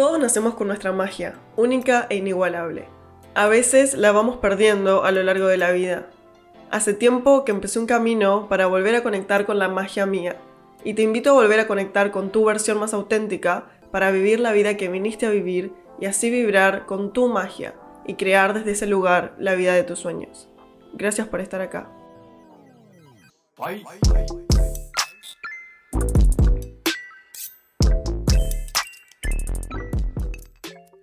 Todos nacemos con nuestra magia, única e inigualable. A veces la vamos perdiendo a lo largo de la vida. Hace tiempo que empecé un camino para volver a conectar con la magia mía, y te invito a volver a conectar con tu versión más auténtica para vivir la vida que viniste a vivir y así vibrar con tu magia y crear desde ese lugar la vida de tus sueños. Gracias por estar acá.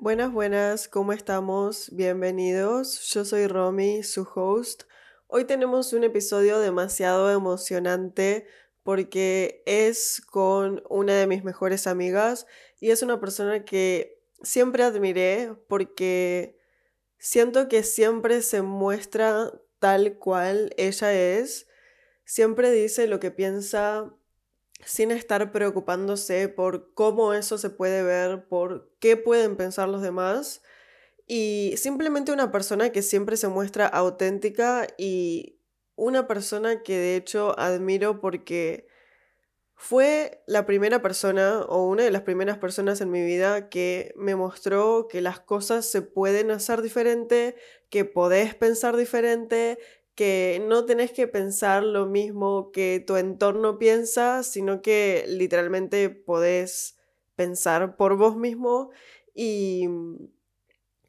Buenas, buenas, ¿cómo estamos? Bienvenidos. Yo soy Romy, su host. Hoy tenemos un episodio demasiado emocionante porque es con una de mis mejores amigas y es una persona que siempre admiré porque siento que siempre se muestra tal cual ella es, siempre dice lo que piensa sin estar preocupándose por cómo eso se puede ver, por qué pueden pensar los demás. Y simplemente una persona que siempre se muestra auténtica y una persona que de hecho admiro porque fue la primera persona o una de las primeras personas en mi vida que me mostró que las cosas se pueden hacer diferente, que podés pensar diferente, que no tenés que pensar lo mismo que tu entorno piensa, sino que literalmente podés pensar por vos mismo y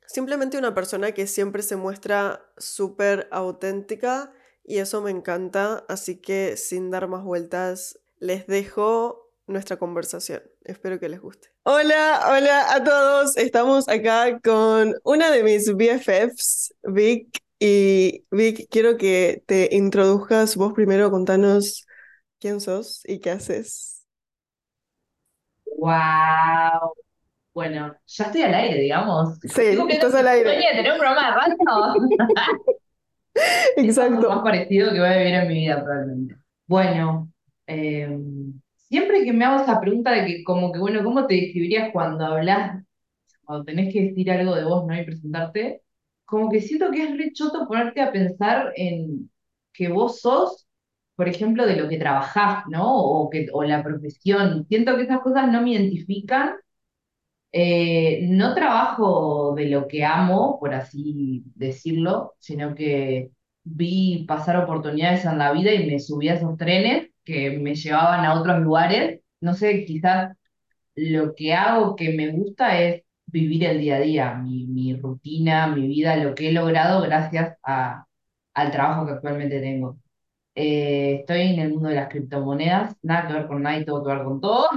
simplemente una persona que siempre se muestra súper auténtica y eso me encanta, así que sin dar más vueltas, les dejo nuestra conversación. Espero que les guste. Hola, hola a todos. Estamos acá con una de mis BFFs, Vic. Y Vic, quiero que te introduzcas vos primero, contanos quién sos y qué haces. Wow. Bueno, ya estoy al aire, digamos. Sí, estás al aire. Tener un programa de radio. Es lo más Exacto. parecido que voy a vivir en mi vida, probablemente. Bueno, eh, siempre que me hago esa pregunta de que, como que, bueno, ¿cómo te describirías cuando hablas, cuando tenés que decir algo de vos, ¿no? Y presentarte, como que siento que es re choto ponerte a pensar en que vos sos, por ejemplo, de lo que trabajás, ¿no? O que, o la profesión. Siento que esas cosas no me identifican Eh, no trabajo de lo que amo, por así decirlo, sino que vi pasar oportunidades en la vida y me subí a esos trenes que me llevaban a otros lugares. No sé, quizás lo que hago que me gusta es vivir el día a día, mi, mi rutina, mi vida, lo que he logrado gracias a, al trabajo que actualmente tengo. Eh, estoy en el mundo de las criptomonedas, nada que ver con nada y todo que ver con todo.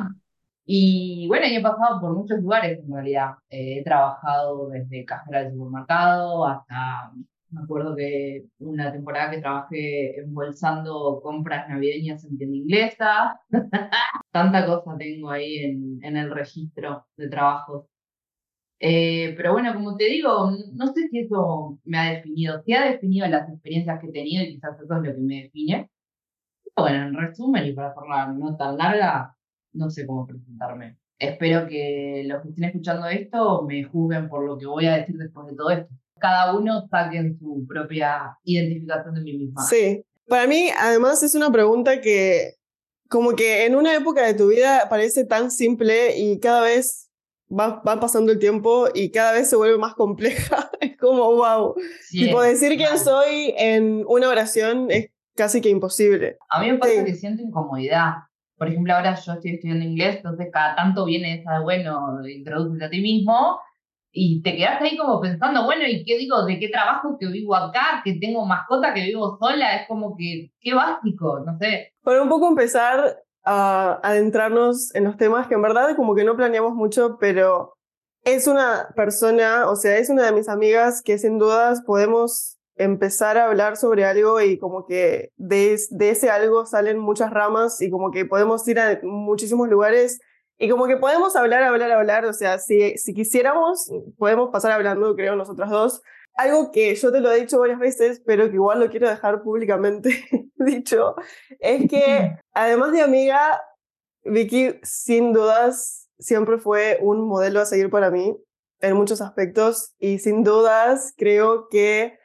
Y bueno, he pasado por muchos lugares en realidad. Eh, he trabajado desde cajera de supermercado hasta, me acuerdo que una temporada que trabajé embolsando compras navideñas en tienda inglesa. Tanta cosa tengo ahí en, en el registro de trabajos. Eh, pero bueno, como te digo, no sé si eso me ha definido. Si ha definido las experiencias que he tenido y quizás eso es lo que me define. Bueno, en resumen, y para hacerla no tan larga, no sé cómo presentarme. Espero que los que estén escuchando esto me juzguen por lo que voy a decir después de todo esto. Cada uno saquen su propia identificación de mí misma. Sí. Para mí, además, es una pregunta que como que en una época de tu vida parece tan simple y cada vez va, va pasando el tiempo y cada vez se vuelve más compleja. Es como, wow. Sí, Tipo, decir quién soy en una oración es casi que imposible. A mí me pasa Sí. que siento incomodidad. Por ejemplo, ahora yo estoy estudiando inglés, entonces cada tanto viene esa de, bueno, introduces a ti mismo y te quedas ahí como pensando, bueno, ¿y qué digo? ¿De qué trabajo que vivo acá? ¿Que tengo mascota? ¿Que vivo sola? Es como que, qué básico, no sé. Para un poco empezar a adentrarnos en los temas que en verdad como que no planeamos mucho, pero es una persona, o sea, es una de mis amigas que sin dudas podemos empezar a hablar sobre algo y como que de, es- de ese algo salen muchas ramas y como que podemos ir a muchísimos lugares y como que podemos hablar, hablar, hablar, o sea, si, si quisiéramos, podemos pasar hablando, creo, nosotras dos. Algo que yo te lo he dicho varias veces, pero que igual lo quiero dejar públicamente dicho, es que además de amiga, Vicky sin dudas siempre fue un modelo a seguir para mí en muchos aspectos y sin dudas creo que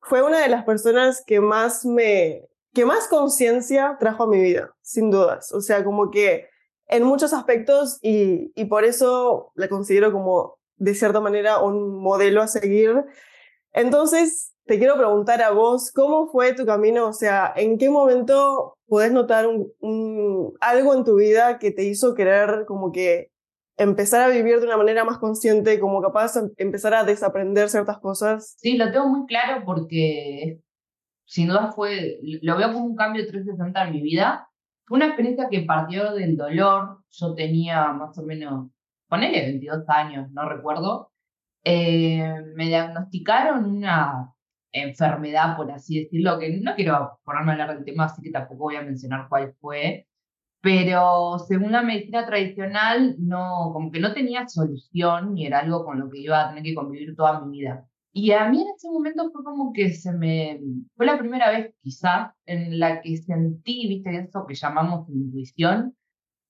fue una de las personas que más me, que más conciencia trajo a mi vida, sin dudas. O sea, como que en muchos aspectos y, y por eso la considero como de cierta manera un modelo a seguir. Entonces, te quiero preguntar a vos, ¿cómo fue tu camino? O sea, ¿en qué momento podés notar algo en tu vida que te hizo querer como que empezar a vivir de una manera más consciente, como capaz de empezar a desaprender ciertas cosas? Sí, lo tengo muy claro porque sin duda fue, lo veo como un cambio 360 en mi vida. Fue una experiencia que partió del dolor. Yo tenía más o menos, ponele 22 años, no recuerdo. Eh, me diagnosticaron una enfermedad, por así decirlo, que no quiero ponerme a hablar del tema, así que tampoco voy a mencionar cuál fue, pero según la medicina tradicional, no, como que no tenía solución y era algo con lo que iba a tener que convivir toda mi vida. Y a mí en ese momento fue como que se me, fue la primera vez quizás en la que sentí, viste, eso que llamamos intuición,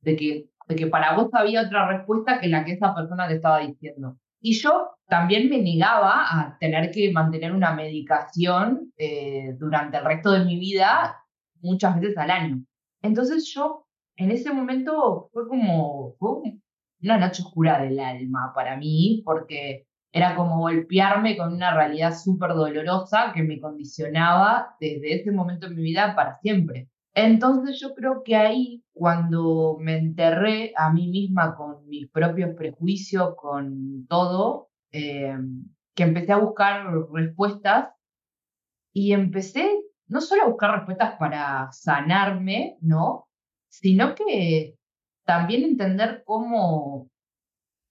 de que, de que para vos había otra respuesta que la que esa persona te estaba diciendo. Y yo también me negaba a tener que mantener una medicación eh, durante el resto de mi vida muchas veces al año. Entonces yo en ese momento fue como una noche oscura del alma para mí, porque era como golpearme con una realidad súper dolorosa que me condicionaba desde ese momento en mi vida para siempre. Entonces yo creo que ahí, cuando me enterré a mí misma con mis propios prejuicios, con todo, eh, que empecé a buscar respuestas y empecé no solo a buscar respuestas para sanarme, ¿no? Sino que también entender cómo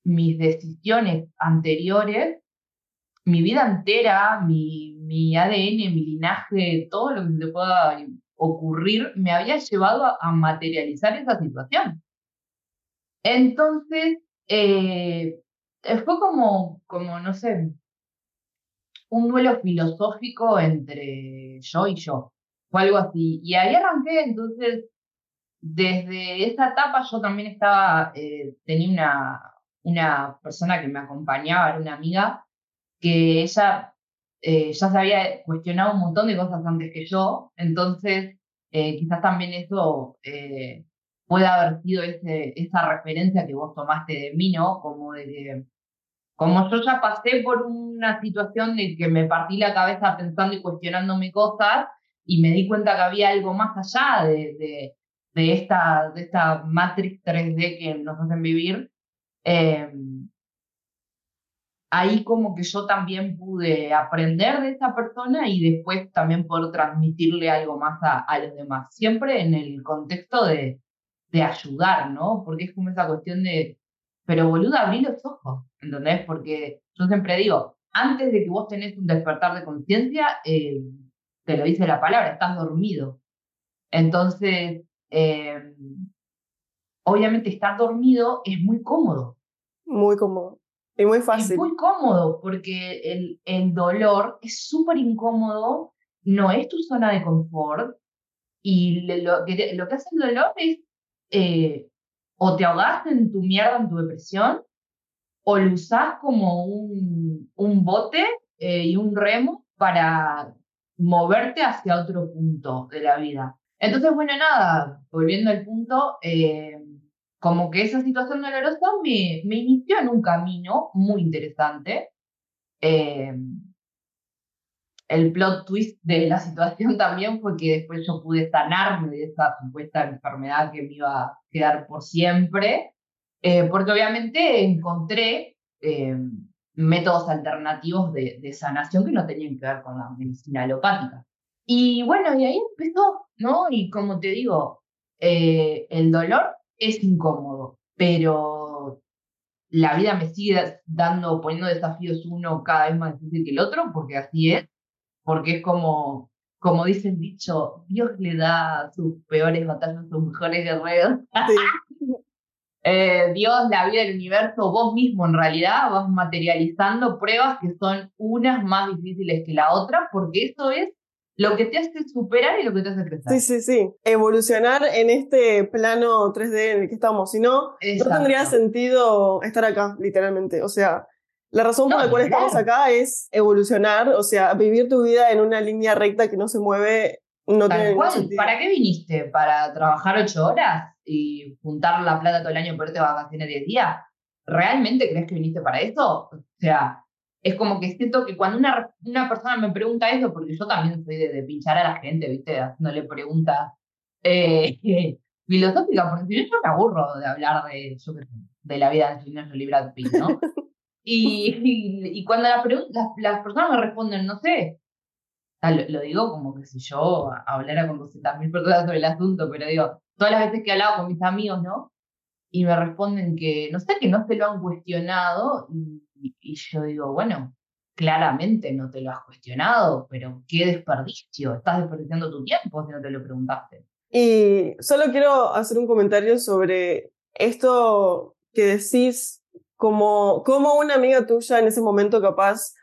mis decisiones anteriores, mi vida entera, mi, mi ADN, mi linaje, todo lo que se pueda ocurrir me había llevado a, materializar esa situación. Entonces, eh, fue como, como, no sé, un duelo filosófico entre yo y yo. Fue algo así. Y ahí arranqué, entonces, desde esa etapa yo también estaba, eh, tenía una, una persona que me acompañaba, era una amiga, que ella eh, ya se había cuestionado un montón de cosas antes que yo, entonces eh, quizás también eso eh, pueda haber sido ese, esa referencia que vos tomaste de mí, ¿no? Como de que, como yo ya pasé por una situación de que me partí la cabeza pensando y cuestionándome cosas y me di cuenta que había algo más allá de, de, esta, de esta Matrix 3D que nos hacen vivir, eh, ahí como que yo también pude aprender de esa persona y después también poder transmitirle algo más a, los demás, siempre en el contexto de, de, ayudar, ¿no? Porque es como esa cuestión de, pero boluda, abrí los ojos, ¿entendés? Porque yo siempre digo, antes de que vos tenés un despertar de conciencia, eh, te lo dice la palabra, estás dormido. Entonces, eh, obviamente estar dormido es muy cómodo. Muy cómodo. Y muy fácil. Es muy cómodo porque el, el dolor es súper incómodo, no es tu zona de confort y lo que, lo que hace el dolor es eh, o te ahogas en tu mierda, en tu depresión, o lo usás como un, un bote eh, y un remo para moverte hacia otro punto de la vida. Entonces, bueno, nada, volviendo al punto, eh, como que esa situación dolorosa me, me inició en un camino muy interesante. Eh, el plot twist de la situación también fue que después yo pude sanarme de esa supuesta enfermedad que me iba a quedar por siempre, eh, porque obviamente encontré eh, métodos alternativos de, de, sanación que no tenían que ver con la medicina alopática. Y bueno, y ahí empezó, ¿no? Y como te digo, el dolor es incómodo, pero la vida me sigue dando, poniendo desafíos uno cada vez más difícil que el otro, porque así es, porque es como, como dice el dicho, Dios le da sus peores batallas a sus mejores guerreros. Eh, Dios, la vida, el universo, vos mismo en realidad vas materializando pruebas que son unas más difíciles que la otra, porque eso es lo que te hace superar y lo que te hace crecer. Sí, sí, sí. Evolucionar en este plano 3D en el que estamos. Si no, no tendría sentido estar acá, literalmente. O sea, la razón por la cual estamos acá es evolucionar, o sea, vivir tu vida en una línea recta que no se mueve. No tiene ¿Para qué viniste? ¿Para trabajar ocho horas? y juntar la plata todo el año irte de vacaciones 10 días. ¿Realmente crees que viniste para eso? O sea, es como que siento que cuando una, una persona me pregunta eso, porque yo también soy de, pinchar a la gente, ¿viste? Haciéndole preguntas eh, filosóficas, porque si no yo me aburro de hablar de, yo de la vida de Angelina Jolie Brad Pitt, ¿no? y, y, cuando la las, las personas me responden, no sé, lo, digo como que si yo hablara con 200.000 personas sobre el asunto, pero digo, todas las veces que he hablado con mis amigos, ¿no? Y me responden que, no sé, que no se lo han cuestionado. Y, y yo digo, bueno, claramente no te lo has cuestionado, pero qué desperdicio, estás desperdiciando tu tiempo si no te lo preguntaste. Y solo quiero hacer un comentario sobre esto que decís, como, como una amiga tuya en ese momento capaz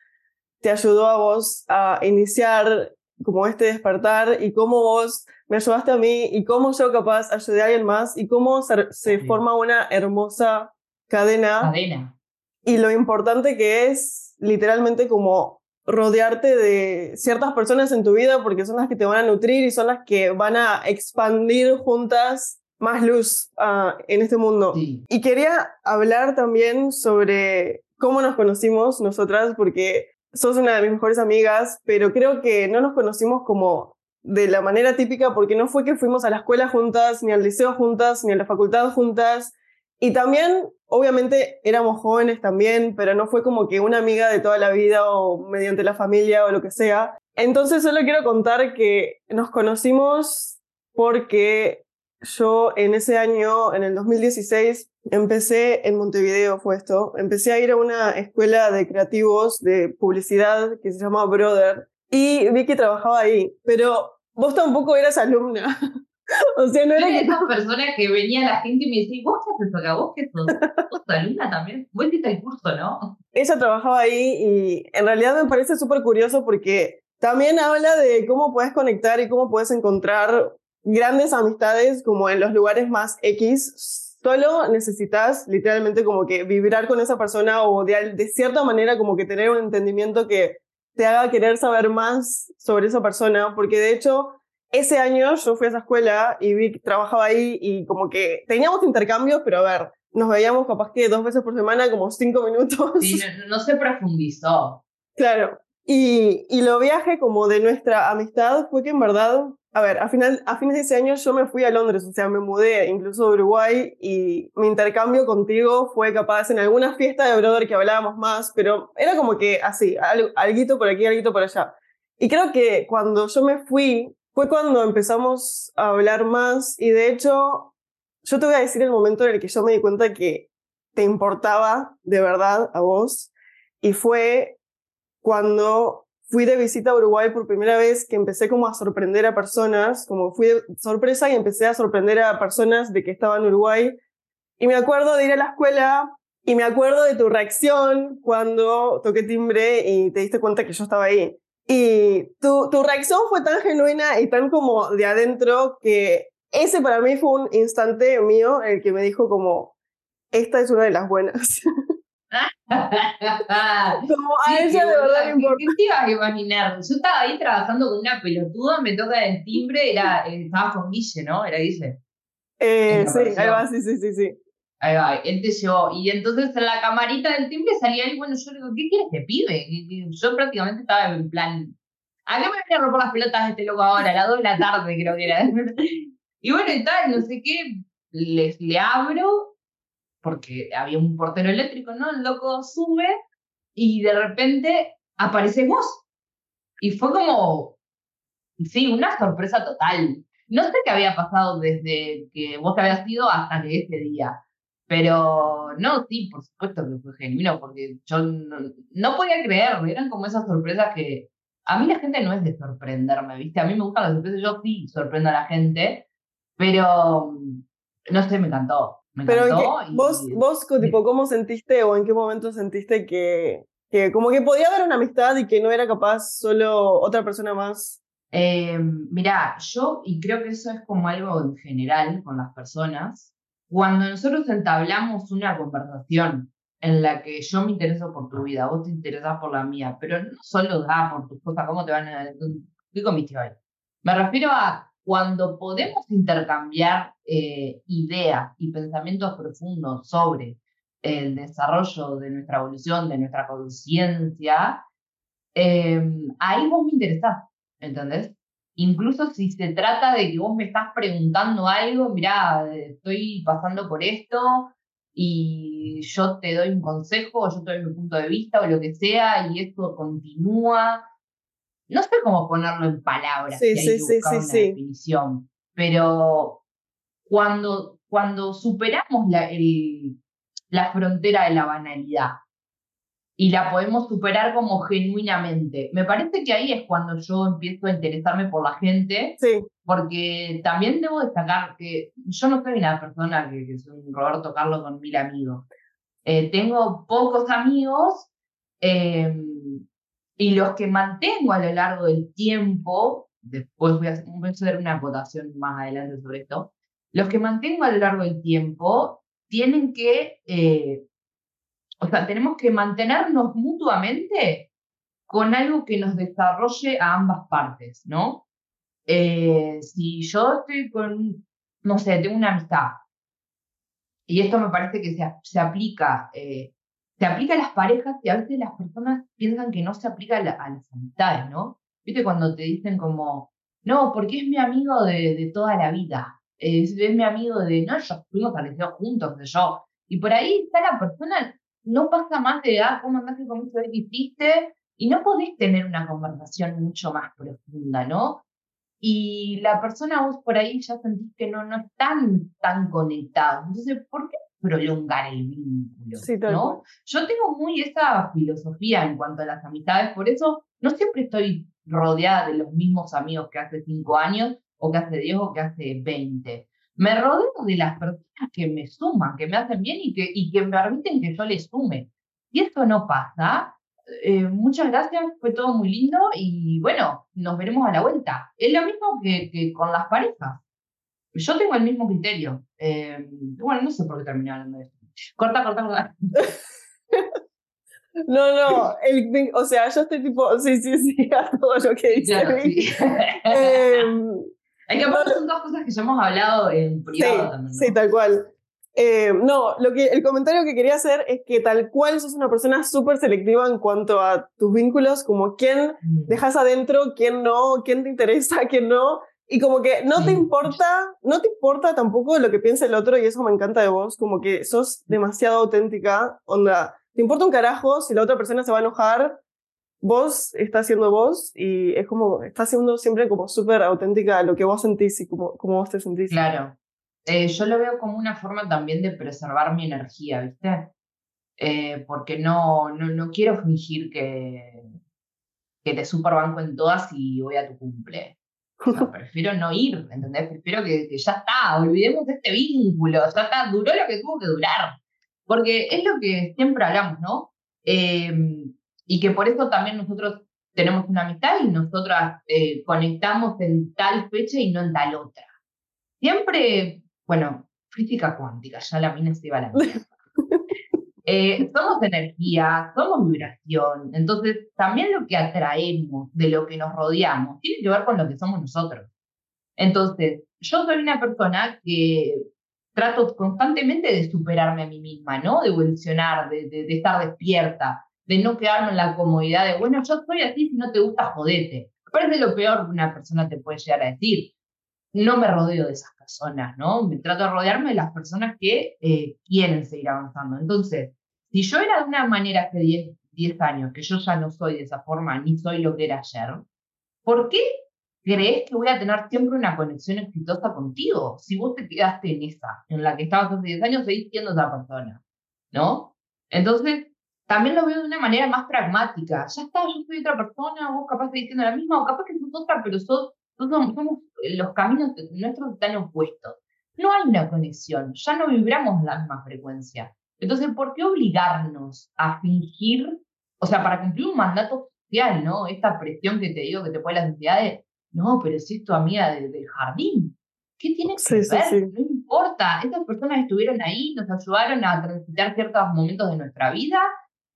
te ayudó a vos a iniciar como este despertar y cómo vos me ayudaste a mí y cómo yo capaz ayudé a alguien más y cómo se, forma una hermosa cadena. Cadena. Y lo importante que es literalmente como rodearte de ciertas personas en tu vida porque son las que te van a nutrir y son las que van a expandir juntas más luz ah, en este mundo. Y quería hablar también sobre cómo nos conocimos nosotras porque sos una de mis mejores amigas, pero creo que no nos conocimos como de la manera típica porque no fue que fuimos a la escuela juntas, ni al liceo juntas, ni a la facultad juntas. Y también, obviamente, éramos jóvenes también, pero no fue como que una amiga de toda la vida o mediante la familia o lo que sea. Entonces solo quiero contar que nos conocimos porque yo en ese año, en el 2016, empecé en Montevideo, fue esto. Empecé a ir a una escuela de creativos de publicidad que se llama Brother y vi que trabajaba ahí, pero vos tampoco eras alumna. o sea, no era que... esa persona que venía la gente y me decía, ¿vos qué haces acá? ¿Vos qué sos? ¿Vos alumna también? Vos hiciste el curso, ¿no? Ella trabajaba ahí y en realidad me parece súper curioso porque también habla de cómo puedes conectar y cómo puedes encontrar grandes amistades como en los lugares más X, solo necesitas literalmente como que vibrar con esa persona o de, de cierta manera como que tener un entendimiento que te haga querer saber más sobre esa persona, porque de hecho ese año yo fui a esa escuela y vi que trabajaba ahí y como que teníamos intercambios, pero a ver, nos veíamos capaz que dos veces por semana, como cinco minutos. Sí, no, no se profundizó. Claro. Y, y lo viaje como de nuestra amistad fue que en verdad a ver, a, final, a fines de ese año yo me fui a Londres, o sea, me mudé incluso de Uruguay y mi intercambio contigo fue capaz en alguna fiesta de Brother que hablábamos más, pero era como que así, algo por aquí, algo por allá. Y creo que cuando yo me fui fue cuando empezamos a hablar más y de hecho yo te voy a decir el momento en el que yo me di cuenta que te importaba de verdad a vos y fue cuando fui de visita a Uruguay por primera vez que empecé como a sorprender a personas, como fui de sorpresa y empecé a sorprender a personas de que estaba en Uruguay. Y me acuerdo de ir a la escuela y me acuerdo de tu reacción cuando toqué timbre y te diste cuenta que yo estaba ahí. Y tu, tu reacción fue tan genuina y tan como de adentro que ese para mí fue un instante mío el que me dijo como, esta es una de las buenas. Como a ella de verdad le importa. ¿Qué, te ibas a imaginar? Yo estaba ahí trabajando con una pelotuda, me toca el timbre, era, eh, estaba con Guille, ¿no? Era Guille. Eh, sí, ahí va, sí, sí, sí, sí. Ahí va, él te llevó. Y entonces en la camarita del timbre salía él, bueno, yo le digo, ¿qué quieres que pibe? Yo prácticamente estaba en plan, ¿a qué me voy a romper las pelotas este loco ahora? A las 2 de la tarde creo que era. y bueno, y tal, no sé qué, les, le abro porque había un portero eléctrico, ¿no? El loco sube y de repente aparece vos. Y fue como, sí, una sorpresa total. No sé qué había pasado desde que vos te habías ido hasta que ese día. Pero no, sí, por supuesto que fue genuino, porque yo no, podía creer, eran como esas sorpresas que a mí la gente no es de sorprenderme, ¿viste? A mí me gustan las sorpresas, yo sí sorprendo a la gente, pero no sé, me encantó. Pero vos, vos tipo, ¿cómo sentiste o en qué momento sentiste que, que como que podía haber una amistad y que no era capaz solo otra persona más? Eh, mirá, yo, y creo que eso es como algo en general con las personas, cuando nosotros entablamos una conversación en la que yo me intereso por tu vida, vos te interesás por la mía, pero no solo da por tus cosas, cómo te van a... ¿Qué comiste hoy? Me refiero a cuando podemos intercambiar eh, ideas y pensamientos profundos sobre el desarrollo de nuestra evolución, de nuestra conciencia, em, ahí vos me interesás, ¿entendés? Incluso si se trata de que vos me estás preguntando algo, mirá, estoy pasando por esto y yo te doy un consejo, o yo te doy mi punto de vista, o lo que sea, y esto continúa. No sé cómo ponerlo en palabras, sí, si hay que buscar una definición, pero cuando, cuando superamos la, el, la frontera de la banalidad y la podemos superar como genuinamente. Me parece que ahí es cuando yo empiezo a interesarme por la gente, sí. porque también debo destacar que yo no soy una persona que, que soy un Roberto Carlos con mil amigos. Eh, tengo pocos amigos em, y los que mantengo a lo largo del tiempo, después voy a, voy a hacer una acotación más adelante sobre esto, los que mantengo a lo largo del tiempo tienen que, eh, o sea, tenemos que mantenernos mutuamente con algo que nos desarrolle a ambas partes, ¿no? Eh, si yo estoy con, no sé, tengo una amistad, y esto me parece que se, se aplica, eh, se aplica a las parejas y a veces las personas piensan que no se aplica a, las amistades, ¿no? Viste cuando te dicen como, no, porque es mi amigo de, toda la vida es, mi amigo de, no, yo fuimos liceo juntos, de yo. Y por ahí está la persona, no pasa más de, ah, ¿cómo andaste con qué hiciste? Y no podés tener una conversación mucho más profunda, ¿no? Y la persona vos por ahí ya sentís que no, no están tan conectados. Entonces, ¿por qué prolongar el vínculo? ¿no? Yo tengo muy esa filosofía en cuanto a las amistades, por eso no siempre estoy rodeada de los mismos amigos que hace cinco años, o que hace 10 o que hace 20. Me rodeo de las personas que me suman, que me hacen bien y que, y que me permiten que yo les sume. Y esto no pasa. Eh, muchas gracias, fue todo muy lindo y bueno, nos veremos a la vuelta. Es lo mismo que, que con las parejas. Yo tengo el mismo criterio. Eh, bueno, no sé por qué terminé hablando de esto. Corta, corta, corta. No, no, o sea, yo estoy tipo, sí, sí, sí, a todo lo que dice. Hay que aparte son dos cosas que ya hemos hablado en privado sí, también. Sí, tal cual. Eh, no, lo que, el comentario que quería hacer es que tal cual sos una persona súper selectiva en cuanto a tus vínculos, como quién mm. dejas adentro, quién no, quién te interesa, quién no. Y como que no te importa, no te importa tampoco lo que piense el otro y eso me encanta de vos, como que sos demasiado auténtica, onda, te importa un carajo si la otra persona se va a enojar, vos estás siendo vos y es como, estás siendo siempre como súper auténtica lo que vos sentís y como, como vos te sentís. Claro. Eh, yo lo veo como una forma también de preservar mi energía, ¿viste? Eh, porque no, no, no quiero fingir que, que te superbanco en todas y voy a tu cumple. prefiero no ir, ¿entendés? Prefiero que, que, ya está, olvidemos de este vínculo, ya está, duró lo que tuvo que durar. Porque es lo que siempre hablamos, ¿no? Eh, y que por eso también nosotros tenemos una amistad y nosotras eh, conectamos en tal fecha y no en tal otra. Siempre, bueno, física cuántica, ya la mina se iba a la eh, somos energía, somos vibración, entonces también lo que atraemos de lo que nos rodeamos tiene que ver con lo que somos nosotros. Entonces, yo soy una persona que trato constantemente de superarme a mí misma, ¿no? De evolucionar, de, de, de estar despierta, de no quedarme en la comodidad de, bueno, yo soy así, si no te gusta, jodete. Parece lo peor que una persona te puede llegar a decir. No me rodeo de esas personas, ¿no? Me trato de rodearme de las personas que eh, quieren seguir avanzando. Entonces, si yo era de una manera hace 10, 10 años, que yo ya no soy de esa forma, ni soy lo que era ayer, ¿por qué crees que voy a tener siempre una conexión exitosa contigo? Si vos te quedaste en esa, en la que estabas hace 10 años, seguís siendo esa persona, ¿no? Entonces, también lo veo de una manera más pragmática. Ya está, yo soy otra persona, vos capaz de diciendo la misma, o capaz que sos otra, pero sos, somos, los caminos nuestros están opuestos. No hay una conexión, ya no vibramos la misma frecuencia. Entonces, ¿por qué obligarnos a fingir, o sea, para cumplir un mandato social, ¿no? Esta presión que te digo que te pone la sociedad de, no, pero si es tu amiga del jardín, ¿qué tiene que ver? No importa, estas personas estuvieron ahí, nos ayudaron a transitar ciertos momentos de nuestra vida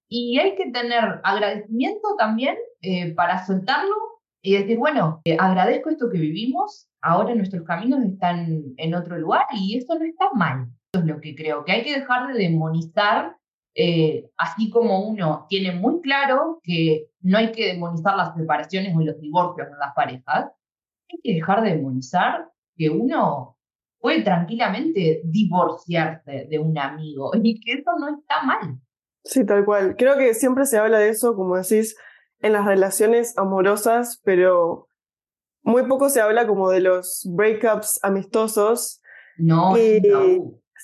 y hay que tener agradecimiento también eh, para soltarlo y decir, bueno, eh, agradezco esto que vivimos, ahora nuestros caminos están en otro lugar y esto no está mal. Eso es lo que creo, que hay que dejar de demonizar, eh, así como uno tiene muy claro que no hay que demonizar las separaciones o los divorcios en las parejas, hay que dejar de demonizar que uno puede tranquilamente divorciarse de un amigo y que eso no está mal. Sí, tal cual. Creo que siempre se habla de eso, como decís, en las relaciones amorosas, pero muy poco se habla como de los breakups amistosos. No,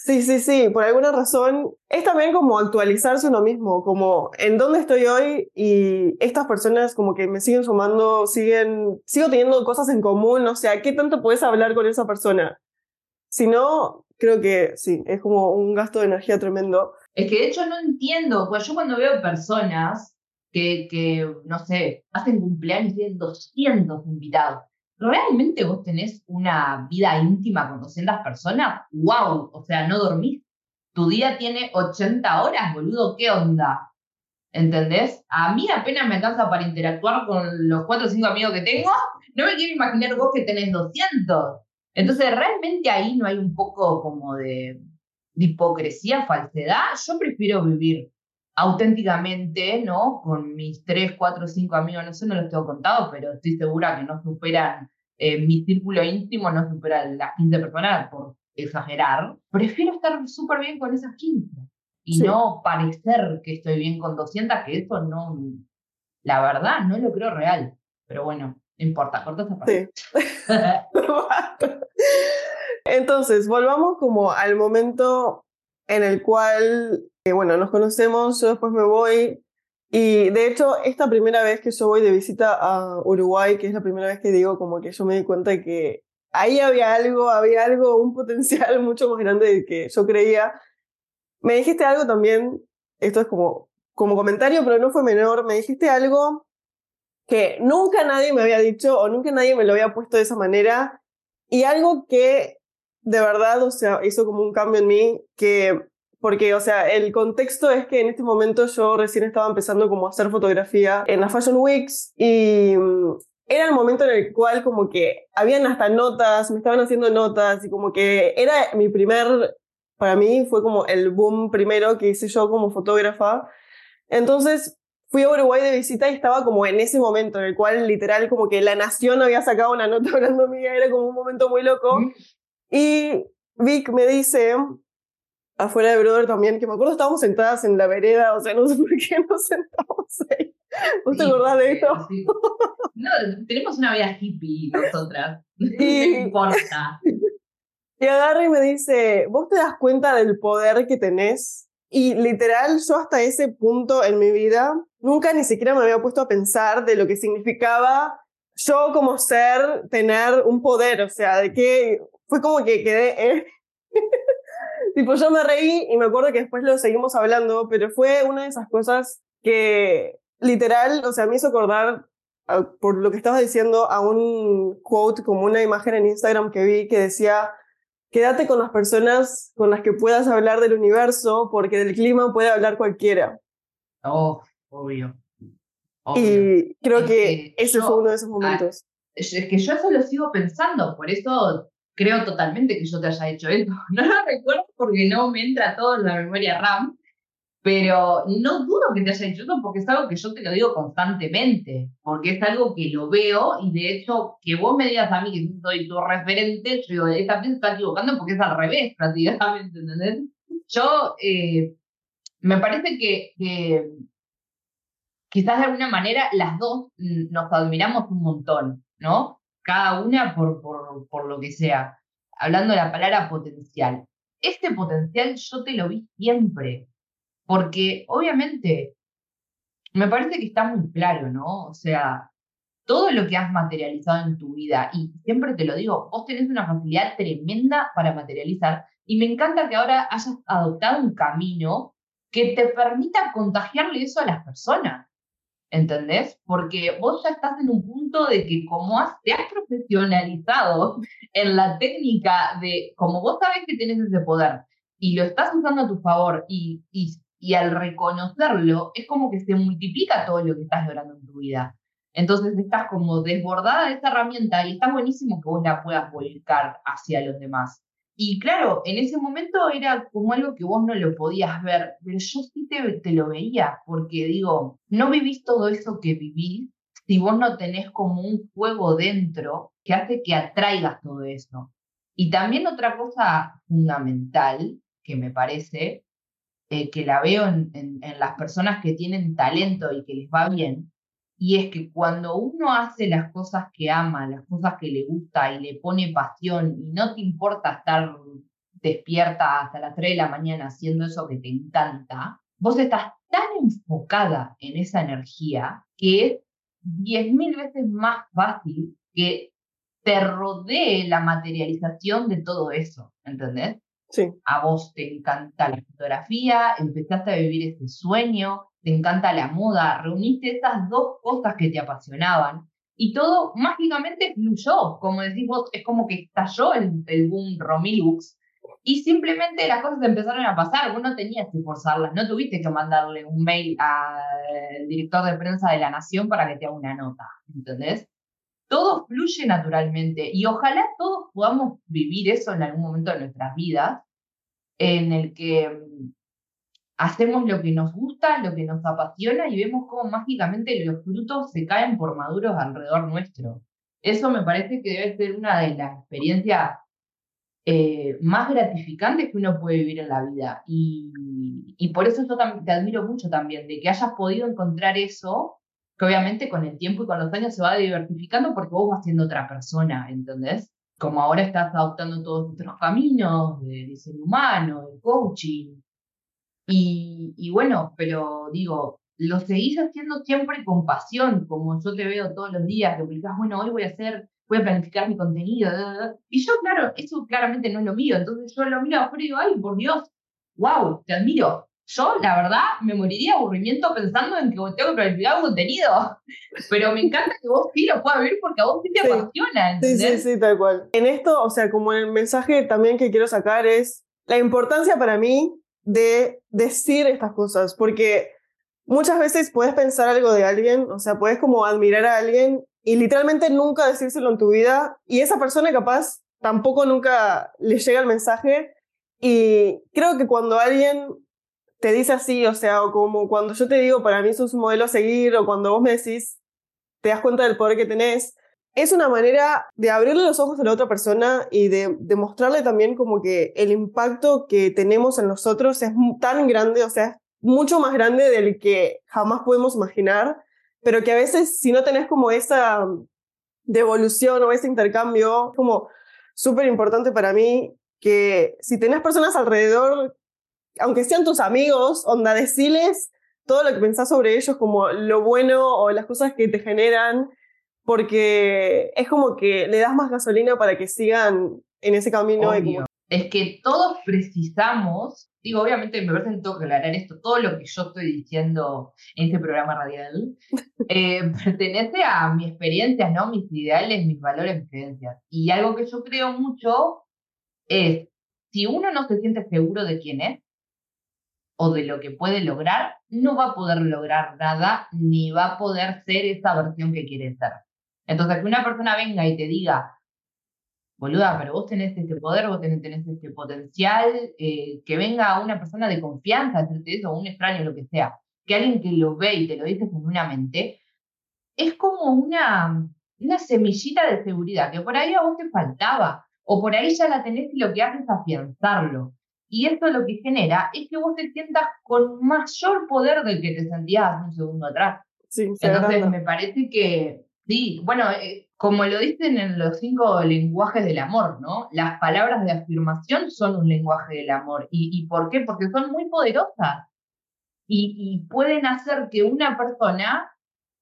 Sí, sí, sí, por alguna razón es también como actualizarse uno mismo, como en dónde estoy hoy y estas personas como que me siguen sumando, siguen, sigo teniendo cosas en común, o sea, ¿qué tanto puedes hablar con esa persona? Si no, creo que sí, es como un gasto de energía tremendo. Es que de hecho no entiendo, pues yo cuando veo personas que, no sé, hacen cumpleaños y tienen 200 invitados, ¿realmente vos tenés una vida íntima con 200 personas? ¡Wow! O sea, no dormís. Tu día tiene 80 horas, boludo, ¿qué onda? ¿Entendés? A mí apenas me alcanza para interactuar con los 4 o 5 amigos que tengo. No me quiero imaginar vos que tenés 200. Entonces, ¿realmente ahí no hay un poco como de, de hipocresía, falsedad? Yo prefiero vivir auténticamente, ¿no? Con mis tres, cuatro, cinco amigos, no sé, no los tengo contados, pero estoy segura que no superan, eh, mi círculo íntimo no supera las 15 personas, por exagerar. Prefiero estar súper bien con esas 15 y no parecer que estoy bien con 200, que eso no, la verdad, no lo creo real. Pero bueno, no importa, corta esa parte. Sí. Entonces, volvamos como al momento en el cual bueno, nos conocemos, yo después me voy. Y de hecho, esta primera vez que yo voy de visita a Uruguay, que es la primera vez que digo como que yo me di cuenta de que ahí había algo, había algo, un potencial mucho más grande del que yo creía. Me dijiste algo también, esto es como, como comentario, pero no fue menor, me dijiste algo que nunca nadie me había dicho o nunca nadie me lo había puesto de esa manera y algo que de verdad, o sea, hizo como un cambio en mí que porque, o sea, el contexto es que en este momento yo recién estaba empezando como a hacer fotografía en las Fashion Weeks y mm, era el momento en el cual como que habían hasta notas, me estaban haciendo notas y como que era mi primer, para mí fue como el boom primero que hice yo como fotógrafa. Entonces fui a Uruguay de visita y estaba como en ese momento en el cual literal como que la nación había sacado una nota hablando mía, era como un momento muy loco. Y Vic me dice, afuera de Brother también, que me acuerdo estábamos sentadas en la vereda, o sea, no sé por qué nos sentamos ahí. ¿Vos te acordás de esto? No, tenemos una vida hippie nosotras. Y, no importa. Y agarra y me dice, ¿vos te das cuenta del poder que tenés? Y literal, yo hasta ese punto en mi vida, nunca ni siquiera me había puesto a pensar de lo que significaba yo como ser tener un poder, o sea, de que fue como que quedé... Eh, tipo, yo me reí y me acuerdo que después lo seguimos hablando, pero fue una de esas cosas que literal, o sea, me hizo acordar, por lo que estabas diciendo, a un quote, como una imagen en Instagram que vi que decía, quédate con las personas con las que puedas hablar del universo, porque del clima puede hablar cualquiera. Oh, obvio. Y creo que, ese fue uno de esos ah, momentos. Es que yo eso lo sigo pensando, por eso creo totalmente que yo te haya hecho esto. No lo recuerdo porque no me entra todo en la memoria RAM, pero no dudo que te haya hecho esto porque es algo que yo te lo digo constantemente, porque es algo que lo veo y de hecho que vos me digas a mí que soy tu referente, yo digo, esta vez está equivocando porque es al revés prácticamente, ¿entendés? Yo eh, me parece que, que quizás de alguna manera las dos nos admiramos un montón, ¿no? Cada una por, por, por lo que sea. Hablando de la palabra potencial. Este potencial yo te lo vi siempre, porque obviamente me parece que está muy claro, ¿no? O sea, todo lo que has materializado en tu vida, y siempre te lo digo, vos tenés una facilidad tremenda para materializar, y me encanta que ahora hayas adoptado un camino que te permita contagiarle eso a las personas. ¿Entendés? Porque vos ya estás en un punto de que como te has profesionalizado en la técnica de, como vos sabes que tienes ese poder y lo estás usando a tu favor y, y, y al reconocerlo, es como que se multiplica todo lo que estás logrando en tu vida. Entonces estás como desbordada de esa herramienta y está buenísimo que vos la puedas volcar hacia los demás. Y claro, en ese momento era como algo que vos no lo podías ver, pero yo sí te, te lo veía, porque digo, no vivís todo eso que vivís si vos no tenés como un fuego dentro que hace que atraigas todo eso. Y también otra cosa fundamental que me parece, eh, que la veo en, en las personas que tienen talento y que les va bien, y es que cuando uno hace las cosas que ama, las cosas que le gusta y le pone pasión y no te importa estar despierta hasta las 3 de la mañana haciendo eso que te encanta, vos estás tan enfocada en esa energía que es 10.000 veces más fácil que te rodee la materialización de todo eso, ¿entendés? Sí. A vos te encanta la fotografía, empezaste a vivir ese sueño, te encanta la moda, reuniste esas dos cosas que te apasionaban y todo mágicamente fluyó, como decís vos, es como que estalló el, el boom Romilux y simplemente las cosas empezaron a pasar, vos no tenías que forzarlas, no tuviste que mandarle un mail al director de prensa de la Nación para que te haga una nota, ¿entendés? Todo fluye naturalmente y ojalá todos podamos vivir eso en algún momento de nuestras vidas, en el que hacemos lo que nos gusta, lo que nos apasiona y vemos cómo mágicamente los frutos se caen por maduros alrededor nuestro. Eso me parece que debe ser una de las experiencias eh, más gratificantes que uno puede vivir en la vida. Y, por eso yo te admiro mucho también, de que hayas podido encontrar eso, que obviamente con el tiempo y con los años se va diversificando porque vos vas siendo otra persona, ¿entendés? Como ahora estás adoptando todos otros caminos de diseño humano, de coaching, y, bueno, pero digo, lo seguís haciendo siempre con pasión, como yo te veo todos los días, que publicás, bueno, hoy voy a hacer, voy a planificar mi contenido, y yo, claro, eso claramente no es lo mío, entonces yo lo miro afuera y digo, ay, por Dios, wow, te admiro. Yo, la verdad, me moriría de aburrimiento pensando en que tengo que planificar un contenido, pero me encanta que vos sí lo puedas ver porque a vos sí te apasiona. Sí, sí, sí, tal cual. En esto, o sea, como el mensaje también que quiero sacar es la importancia para mí de decir estas cosas, porque muchas veces puedes pensar algo de alguien, o sea, puedes como admirar a alguien y literalmente nunca decírselo en tu vida y esa persona capaz tampoco nunca le llega el mensaje y creo que cuando alguien te dice así, o sea, o como cuando yo te digo, para mí sos un modelo a seguir, o cuando vos me decís, te das cuenta del poder que tenés, es una manera de abrirle los ojos a la otra persona y de demostrarle también como que el impacto que tenemos en nosotros es tan grande, o sea, mucho más grande del que jamás podemos imaginar, pero que a veces si no tenés como esa devolución o ese intercambio, es como súper importante para mí que si tenés personas alrededor, aunque sean tus amigos, onda, deciles todo lo que pensás sobre ellos, como lo bueno o las cosas que te generan, porque es como que le das más gasolina para que sigan en ese camino. Es que todos precisamos, digo, obviamente me parece que tengo que aclarar esto, todo lo que yo estoy diciendo en este programa radial eh, pertenece a mi experiencia, ¿no? Mis ideales, mis valores, mis creencias. Y algo que yo creo mucho es, si uno no se siente seguro de quién es, o de lo que puede lograr, no va a poder lograr nada, ni va a poder ser esa versión que quiere ser. Entonces, que una persona venga y te diga, boluda, pero vos tenés este poder, vos tenés, este potencial, eh, que venga una persona de confianza a hacerte eso, un extraño, lo que sea, que alguien que lo ve y te lo dice mente, es como una, una semillita de seguridad que por ahí a vos te faltaba, o por ahí ya la tenés y lo que haces es afianzarlo. Y esto lo que genera es que vos te sientas con mayor poder del que te sentías un segundo atrás. Sí, Entonces me parece que Sí, bueno, eh, como lo dicen en los cinco lenguajes del amor, ¿no? Las palabras de afirmación son un lenguaje del amor. ¿Y, por qué? Porque son muy poderosas y, pueden hacer que una persona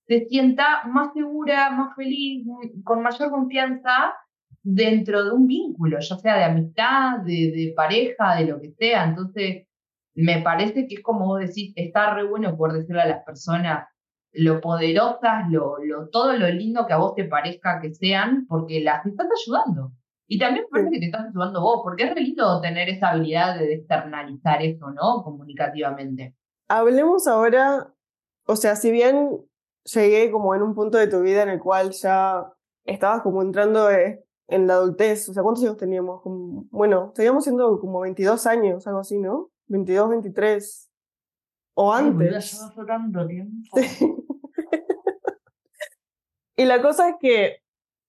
se sienta más segura, más feliz, con mayor confianza dentro de un vínculo, ya sea de amistad, de, de pareja, de lo que sea. Entonces, me parece que es como vos decís, está re bueno por decirle a las personas, lo poderosas, lo, lo, todo lo lindo que a vos te parezca que sean, porque las estás ayudando. Y también parece que te estás ayudando vos, porque es re lindo tener esa habilidad de externalizar eso, ¿no? Comunicativamente. Hablemos ahora, o sea, si bien llegué como en un punto de tu vida en el cual ya estabas como entrando eh, en la adultez. O sea, ¿cuántos años teníamos? Como, bueno, teníamos siendo como 22 años, algo así, ¿no? 22, 23. O antes. y la cosa es que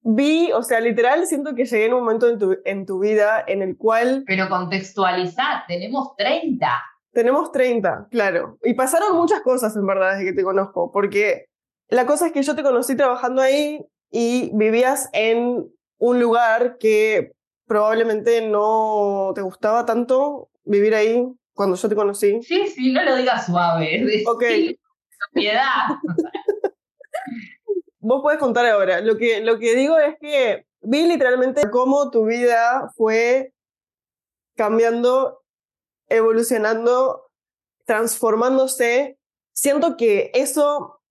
vi, o sea, literal siento que llegué en un momento en tu, en tu vida en el cual... Pero contextualizar, tenemos 30. Tenemos 30, claro. Y pasaron muchas cosas, en verdad, desde que te conozco, porque la cosa es que yo te conocí trabajando ahí y vivías en un lugar que probablemente no te gustaba tanto vivir ahí cuando yo te conocí. Sí, sí, no lo digas suave. Ok. Piedad. Vos puedes contar ahora. Lo que, lo que digo es que vi literalmente cómo tu vida fue cambiando, evolucionando, transformándose. Siento que eso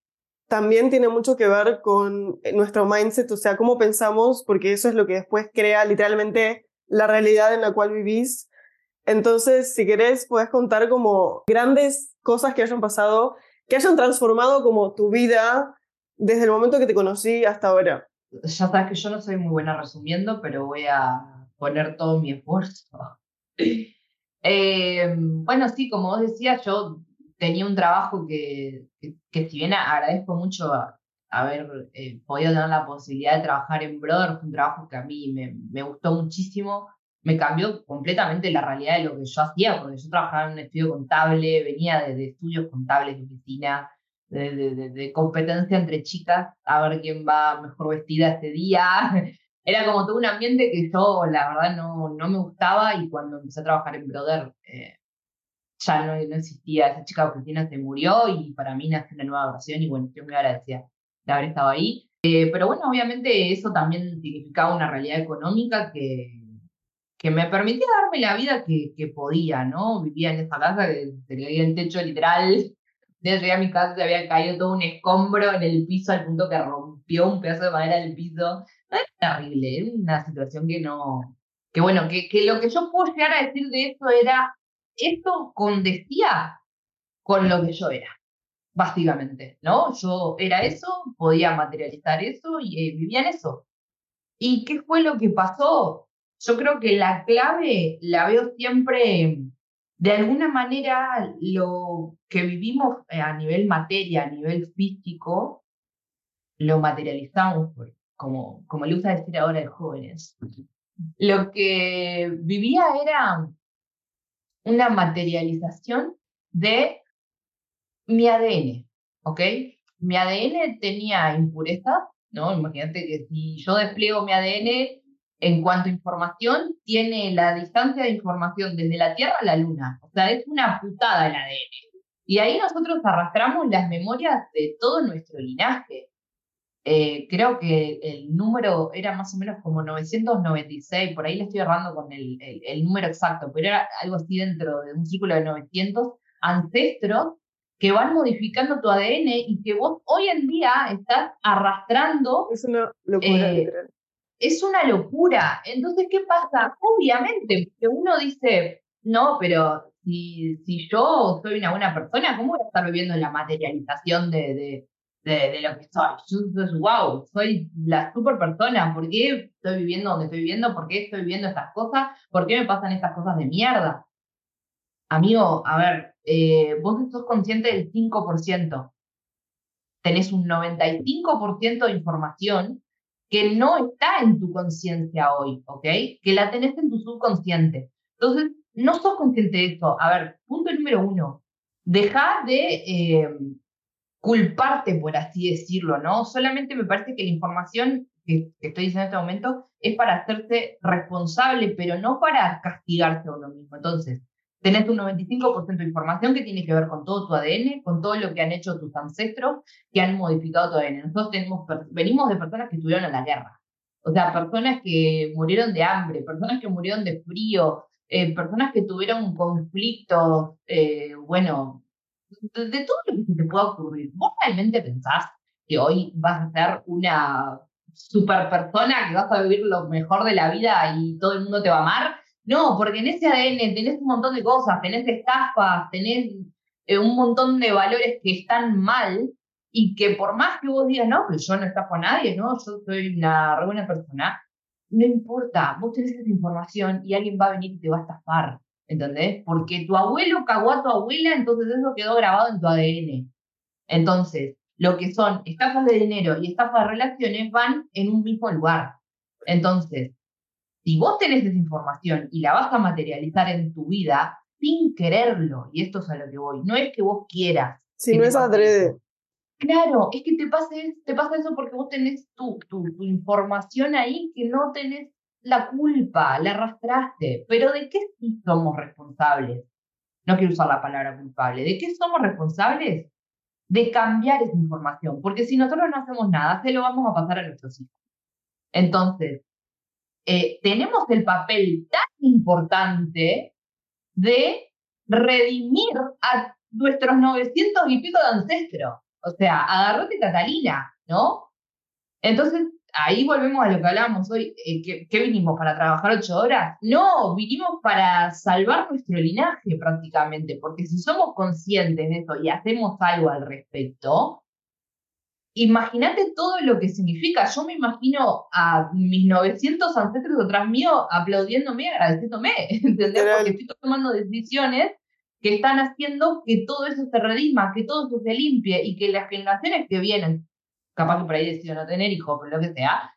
también tiene mucho que ver con nuestro mindset, o sea, cómo pensamos, porque eso es lo que después crea literalmente la realidad en la cual vivís. Entonces, si querés, puedes contar como grandes cosas que hayan pasado, que hayan transformado como tu vida desde el momento que te conocí hasta ahora? Ya sabes que yo no soy muy buena resumiendo, pero voy a poner todo mi esfuerzo. Eh, bueno, sí, como vos decías, yo tenía un trabajo que, que, si bien agradezco mucho haber eh, podido tener la posibilidad de trabajar en Brother, un trabajo que a mí me, gustó muchísimo, me cambió completamente la realidad de lo que yo hacía, porque yo trabajaba en un estudio contable, venía de, estudios contables de oficina, de, competencia entre chicas, a ver quién va mejor vestida este día. Era como todo un ambiente que yo, la verdad, no, no me gustaba y cuando empecé a trabajar en Brother, eh, ya no, no, existía. Esa chica oficina se murió y para mí nació una nueva versión y bueno, estoy muy agradecida de haber estado ahí. Eh, pero bueno, obviamente eso también significaba una realidad económica que, que me permitía darme la vida que, podía, ¿no? Vivía en esa casa que tenía el techo literal desde a mi casa se había caído todo un escombro en el piso al punto que rompió un pedazo de madera del piso. era terrible, era una situación que no. Que bueno, que, que lo que yo puedo llegar a decir de eso era. Esto condecía con lo que yo era, básicamente, ¿no? Yo era eso, podía materializar eso y eh, vivía en eso. ¿Y qué fue lo que pasó? Yo creo que la clave la veo siempre de alguna manera lo que vivimos eh, a nivel materia, a nivel físico, lo materializamos, como, como le gusta decir ahora de jóvenes. Lo que vivía era una materialización de mi ADN, ¿ok? Mi ADN tenía impurezas, ¿no? Imagínate que si yo despliego mi ADN, en cuanto a información, tiene la distancia de información desde la Tierra a la Luna. O sea, es una putada el ADN. Y ahí nosotros arrastramos las memorias de todo nuestro linaje. Eh, creo que el número era más o menos como 996, por ahí le estoy errando con el, el, número exacto, pero era algo así dentro de un círculo de 900 ancestros que van modificando tu ADN y que vos hoy en día estás arrastrando. Es una locura, eh, es una locura. Entonces, ¿qué pasa? Obviamente, que uno dice, no, pero si, si yo soy una buena persona, ¿cómo voy a estar viviendo en la materialización de, de, de, lo que soy? Yo, wow, soy la super persona. ¿Por qué estoy viviendo donde estoy viviendo? ¿Por qué estoy viviendo estas cosas? ¿Por qué me pasan estas cosas de mierda? Amigo, a ver, eh, vos sos consciente del 5%. Tenés un 95% de información que no está en tu conciencia hoy, ¿ok? Que la tenés en tu subconsciente. Entonces, no sos consciente de eso. A ver, punto número uno, deja de eh, culparte, por así decirlo, ¿no? Solamente me parece que la información que, estoy diciendo en este momento es para hacerse responsable, pero no para castigarse a uno mismo. Entonces, tenés un 95% de información que tiene que ver con todo tu ADN, con todo lo que han hecho tus ancestros que han modificado tu ADN. Nosotros tenemos, venimos de personas que estuvieron en la guerra, o sea, personas que murieron de hambre, personas que murieron de frío, eh, personas que tuvieron conflictos, eh, bueno, de, de, todo lo que se te pueda ocurrir. ¿Vos realmente pensás que hoy vas a ser una super persona, que vas a vivir lo mejor de la vida y todo el mundo te va a amar? No, porque en ese ADN tenés un montón de cosas, tenés estafas, tenés eh, un montón de valores que están mal y que por más que vos digas, no, pero yo no estafo a nadie, no, yo soy una buena persona, no importa, vos tenés esa información y alguien va a venir y te va a estafar, ¿entendés? Porque tu abuelo cagó a tu abuela, entonces eso quedó grabado en tu ADN. Entonces, lo que son estafas de dinero y estafas de relaciones van en un mismo lugar. Entonces, si vos tenés esa información y la vas a materializar en tu vida sin quererlo, y esto es a lo que voy, no es que vos quieras. Si no es adrede. Claro, es que te pasa, te pasa eso porque vos tenés tu, tu, tu información ahí que no tenés la culpa, la arrastraste. Pero ¿de qué sí somos responsables? No quiero usar la palabra culpable. ¿De qué somos responsables? De cambiar esa información. Porque si nosotros no hacemos nada, se lo vamos a pasar a nuestros hijos. Entonces, eh, tenemos el papel tan importante de redimir a nuestros 900 y pico de ancestros. O sea, agarrate Catalina, ¿no? Entonces, ahí volvemos a lo que hablábamos hoy. Eh, ¿qué, vinimos? ¿Para trabajar ocho horas? No, vinimos para salvar nuestro linaje prácticamente, porque si somos conscientes de eso y hacemos algo al respecto, imagínate todo lo que significa. Yo me imagino a mis 900 ancestros detrás mío aplaudiéndome, agradeciéndome, ¿entendés? Porque estoy tomando decisiones que están haciendo que todo eso se redima, que todo eso se limpie y que las generaciones que vienen, capaz que por ahí deciden no tener hijos, pero lo que sea,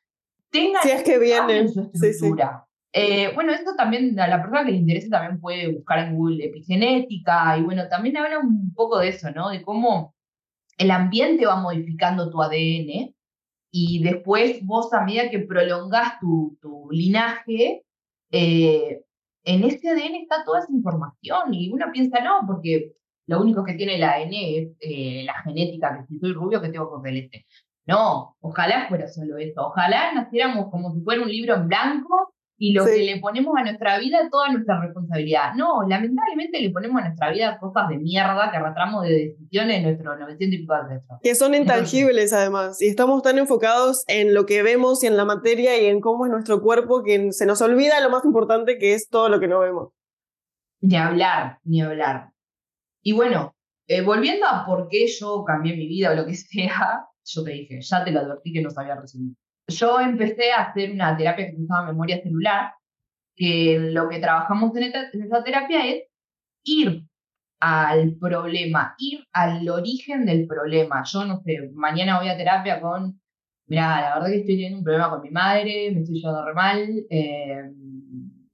tengan si es que vienen. su estructura. Eh, bueno, esto también, a la persona que le interese también puede buscar en Google epigenética y bueno, también habla un poco de eso, ¿no? De cómo el ambiente va modificando tu ADN y después vos a medida que prolongás tu, tu linaje, eh, en ese ADN está toda esa información y uno piensa, no, porque lo único que tiene el ADN es eh, la genética, que si soy rubio, que tengo con celeste. No, ojalá fuera solo eso. Ojalá naciéramos como si fuera un libro en blanco y lo que le ponemos a nuestra vida es toda nuestra responsabilidad. No, lamentablemente le ponemos a nuestra vida cosas de mierda que arrastramos de decisiones de nuestros 900 y pico Que son intangibles además, y estamos tan enfocados en lo que vemos y en la materia y en cómo es nuestro cuerpo que se nos olvida lo más importante que es todo lo que no vemos. Ni hablar, ni hablar. Y bueno, eh, volviendo a por qué yo cambié mi vida o lo que sea, yo te dije, ya te lo advertí que no sabía resumir yo empecé a hacer una terapia que se llama memoria celular, que lo que trabajamos en, esa terapia es ir al problema, ir al origen del problema. Yo no sé, mañana voy a terapia con, mira, la verdad que estoy teniendo un problema con mi madre, me estoy llevando re mal, eh,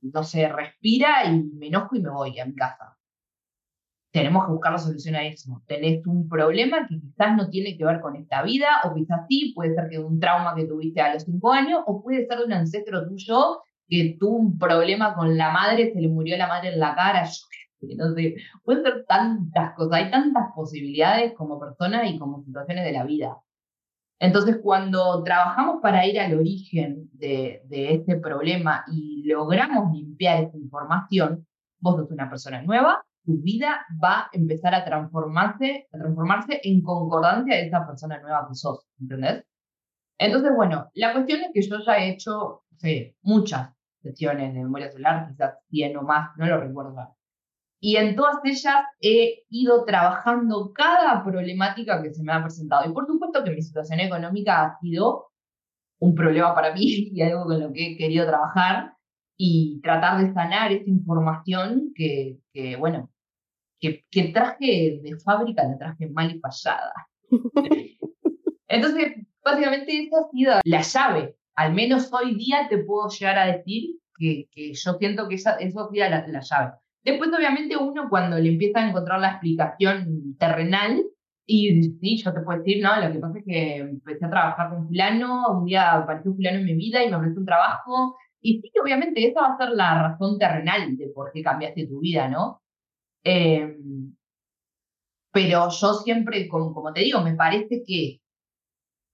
no sé, respira y me enojo y me voy a mi casa tenemos que buscar la solución a eso. Tenés un problema que quizás no tiene que ver con esta vida, o quizás sí, puede ser que de un trauma que tuviste a los cinco años, o puede ser de un ancestro tuyo que tuvo un problema con la madre, se le murió la madre en la cara, sé, pueden ser tantas cosas, hay tantas posibilidades como personas y como situaciones de la vida. Entonces, cuando trabajamos para ir al origen de, de este problema y logramos limpiar esa información, vos sos una persona nueva, tu vida va a empezar a transformarse, a transformarse en concordancia de esa persona nueva que sos, ¿entendés? Entonces, bueno, la cuestión es que yo ya he hecho muchas sesiones de memoria celular, quizás 100 o más, no lo recuerdo. Y en todas ellas he ido trabajando cada problemática que se me ha presentado. Y por supuesto que mi situación económica ha sido un problema para mí y algo con lo que he querido trabajar y tratar de sanar esa información que, que bueno, que, que traje de fábrica la traje mal y fallada. Entonces, básicamente esa ha sido la llave. Al menos hoy día te puedo llegar a decir que, que yo siento que esa, eso ha sido la, la llave. Después, obviamente, uno cuando le empieza a encontrar la explicación terrenal, y sí, yo te puedo decir, no, lo que pasa es que empecé a trabajar con fulano, un día apareció fulano en mi vida y me ofreció un trabajo, y sí, obviamente, esa va a ser la razón terrenal de por qué cambiaste tu vida, ¿no? Em, pero yo siempre, como, como te digo, me parece que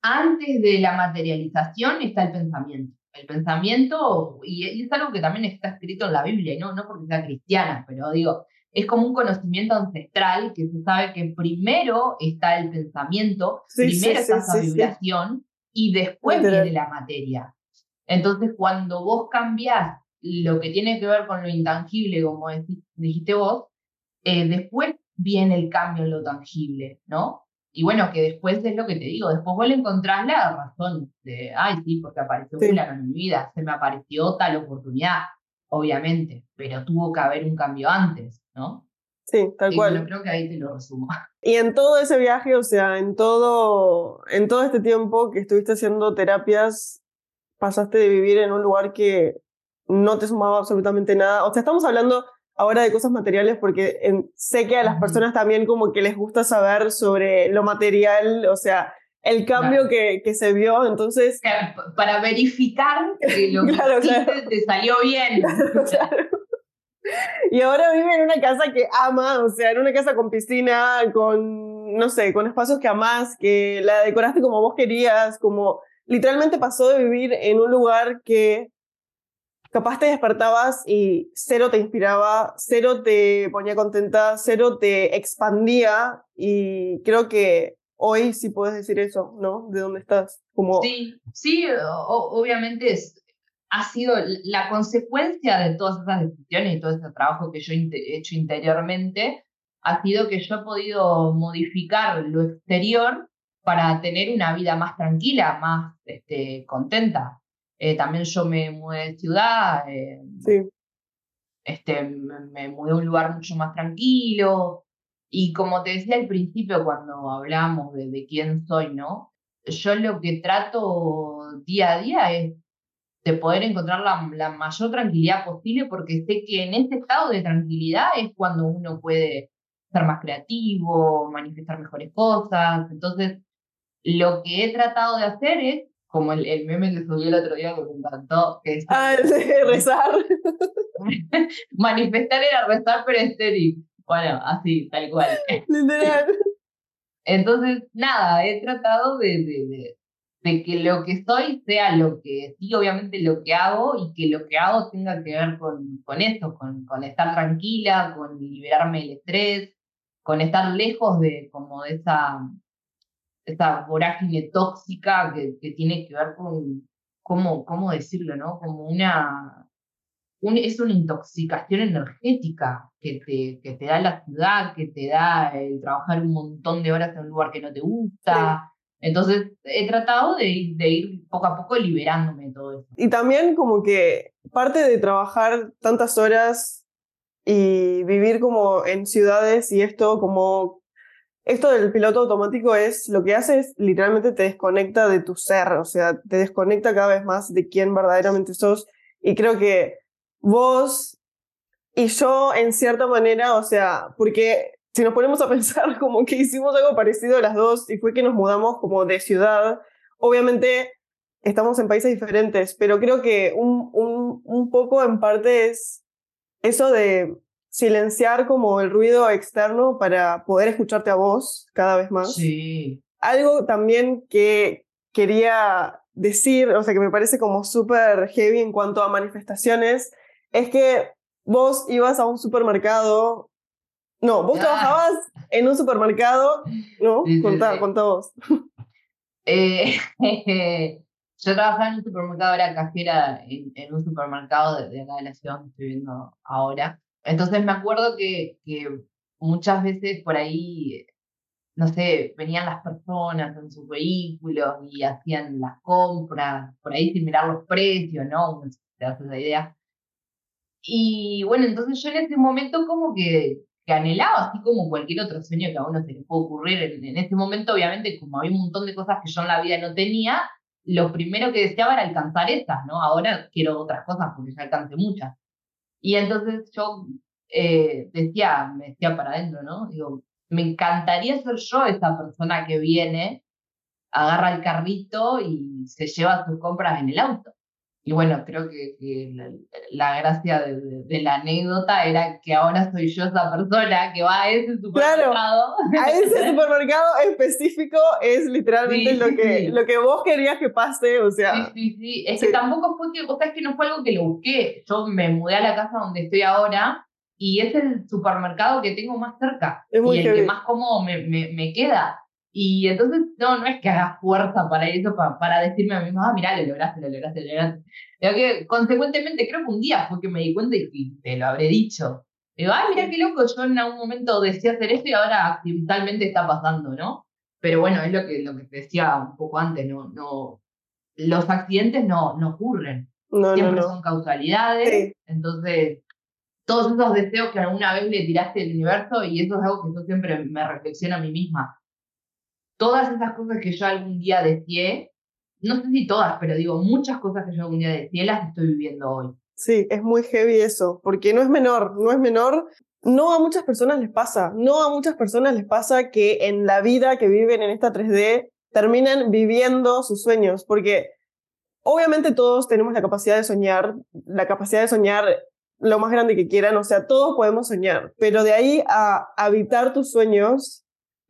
antes de la materialización está el pensamiento. El pensamiento, y es algo que también está escrito en la Biblia, no, no porque sea cristiana, pero digo, es como un conocimiento ancestral que se sabe que primero está el pensamiento, primero está esa vibración y después viene la materia. Entonces, cuando vos cambiás lo que tiene que ver con lo intangible, como dijiste vos, eh, después viene el cambio en lo tangible, ¿no? y bueno, que después es lo que te digo, después vos le encontrás la razón de, ay, sí, porque apareció sí. en mi vida, se me apareció tal oportunidad, obviamente, pero tuvo que haber un cambio antes, ¿no? Sí, tal cual. Yo creo que ahí te lo resumo. Y en todo ese viaje, o sea, en todo, en todo este tiempo que estuviste haciendo terapias, pasaste de vivir en un lugar que no te sumaba absolutamente nada. O sea, estamos hablando ahora de cosas materiales porque sé que a las personas también como que les gusta saber sobre lo material, o sea, el cambio que, que, se vio, entonces... Para verificar que lo que claro, te salió bien. Y ahora vive en una casa que ama, o sea, en una casa con piscina, con, no sé, con espacios que amás, que la decoraste como vos querías, como literalmente pasó de vivir en un lugar que capaz te despertabas y cero te inspiraba, cero te ponía contenta, cero te expandía y creo que hoy sí puedes decir eso, ¿no? De dónde estás. Como... Sí, sí, obviamente ha sido la consecuencia de todas esas decisiones y todo ese trabajo que yo he hecho interiormente, ha sido que yo he podido modificar lo exterior para tener una vida más tranquila, más este, contenta. Eh, también yo me mudé de ciudad, eh, sí. este, me, mudé a un lugar mucho más tranquilo. Y como te decía al principio cuando hablamos de, de quién soy, ¿no? Yo lo que trato día a día es de poder encontrar la, la, mayor tranquilidad posible, porque sé que en ese estado de tranquilidad es cuando uno puede ser más creativo, manifestar mejores cosas. Entonces, lo que he tratado de hacer es, como el, el meme que subí el otro día que me encantó, que es... Ah, rezar. manifestar era rezar, pero estéril. Bueno, así, tal cual. Literal. Entonces, nada, he tratado de, de, de, que lo que soy sea lo que sí, obviamente lo que hago y que lo que hago tenga que ver con, con esto, con, con estar tranquila, con liberarme del estrés, con estar lejos de como de esa esta vorágine tóxica que, que, tiene que ver con, ¿cómo, cómo decirlo, no? Como una, un, es una intoxicación energética que te, que te da la ciudad, que te da el trabajar un montón de horas en un lugar que no te gusta. Entonces he tratado de, de, ir poco a poco liberándome de todo eso. Y también como que parte de trabajar tantas horas y vivir como en ciudades y esto como esto del piloto automático es lo que hace es literalmente te desconecta de tu ser, o sea, te desconecta cada vez más de quién verdaderamente sos. Y creo que vos y yo, en cierta manera, o sea, porque si nos ponemos a pensar como que hicimos algo parecido a las dos y fue que nos mudamos como de ciudad, obviamente estamos en países diferentes, pero creo que un, un, un poco en parte es eso de silenciar como el ruido externo para poder escucharte a vos cada vez más. Sí. Algo también que quería decir, o sea, que me parece como súper heavy en cuanto a manifestaciones, es que vos ibas a un supermercado, no, vos ah. trabajabas en un supermercado, ¿no? Sí, contá, vos. Eh, yo trabajaba en un supermercado, era cajera en, un supermercado de, de acá de la ciudad donde estoy viviendo ahora. Entonces me acuerdo que, muchas veces por ahí, no sé, venían las personas en sus vehículos y hacían las compras, por ahí sin mirar los precios, ¿no? Uno te hace esa idea. Y bueno, entonces yo en ese momento como que, que, anhelaba, así como cualquier otro sueño que a uno se le puede ocurrir. En, en, ese momento, obviamente, como había un montón de cosas que yo en la vida no tenía, lo primero que deseaba era alcanzar esas, ¿no? Ahora quiero otras cosas porque ya alcancé muchas. Y entonces yo eh, decía, me decía para adentro, ¿no? Digo, me encantaría ser yo esa persona que viene, agarra el carrito y se lleva sus compras en el auto. Y bueno, creo que, la, gracia de, la anécdota era que ahora soy yo esa persona que va a ese supermercado. a ese supermercado específico es literalmente lo, que, lo que vos querías que pase, o sea. Sí, sí, sí. Es que tampoco fue que, o sea, es que no fue algo que lo busqué. Yo me mudé a la casa donde estoy ahora y es el supermercado que tengo más cerca y el que más cómodo me, me, me queda. Y entonces, no, no es que haga fuerza para eso, para, para decirme a mí misma, ah, mirá, lo lograste, lo lograste, lo lograste. Pero que, consecuentemente, creo que un día fue que me di cuenta y te lo habré dicho. Digo, ay, mira qué loco, yo en algún momento decía hacer esto y ahora accidentalmente está pasando, ¿no? pero bueno, es lo que, lo que te decía un poco antes, no, no, los accidentes no, no ocurren, siempre son causalidades, entonces todos esos deseos que alguna vez le tiraste al universo, y eso es algo que yo siempre me reflexiono a mí misma. Todas esas cosas que yo algún día deseé, no sé si todas, pero digo, muchas cosas que yo algún día deseé las estoy viviendo hoy. Sí, es muy heavy eso, porque no es menor, no es menor. No a muchas personas les pasa, no a muchas personas les pasa que en la vida que viven en esta 3D terminan viviendo sus sueños, porque obviamente todos tenemos la capacidad de soñar, la capacidad de soñar lo más grande que quieran, o sea, todos podemos soñar, pero de ahí a habitar tus sueños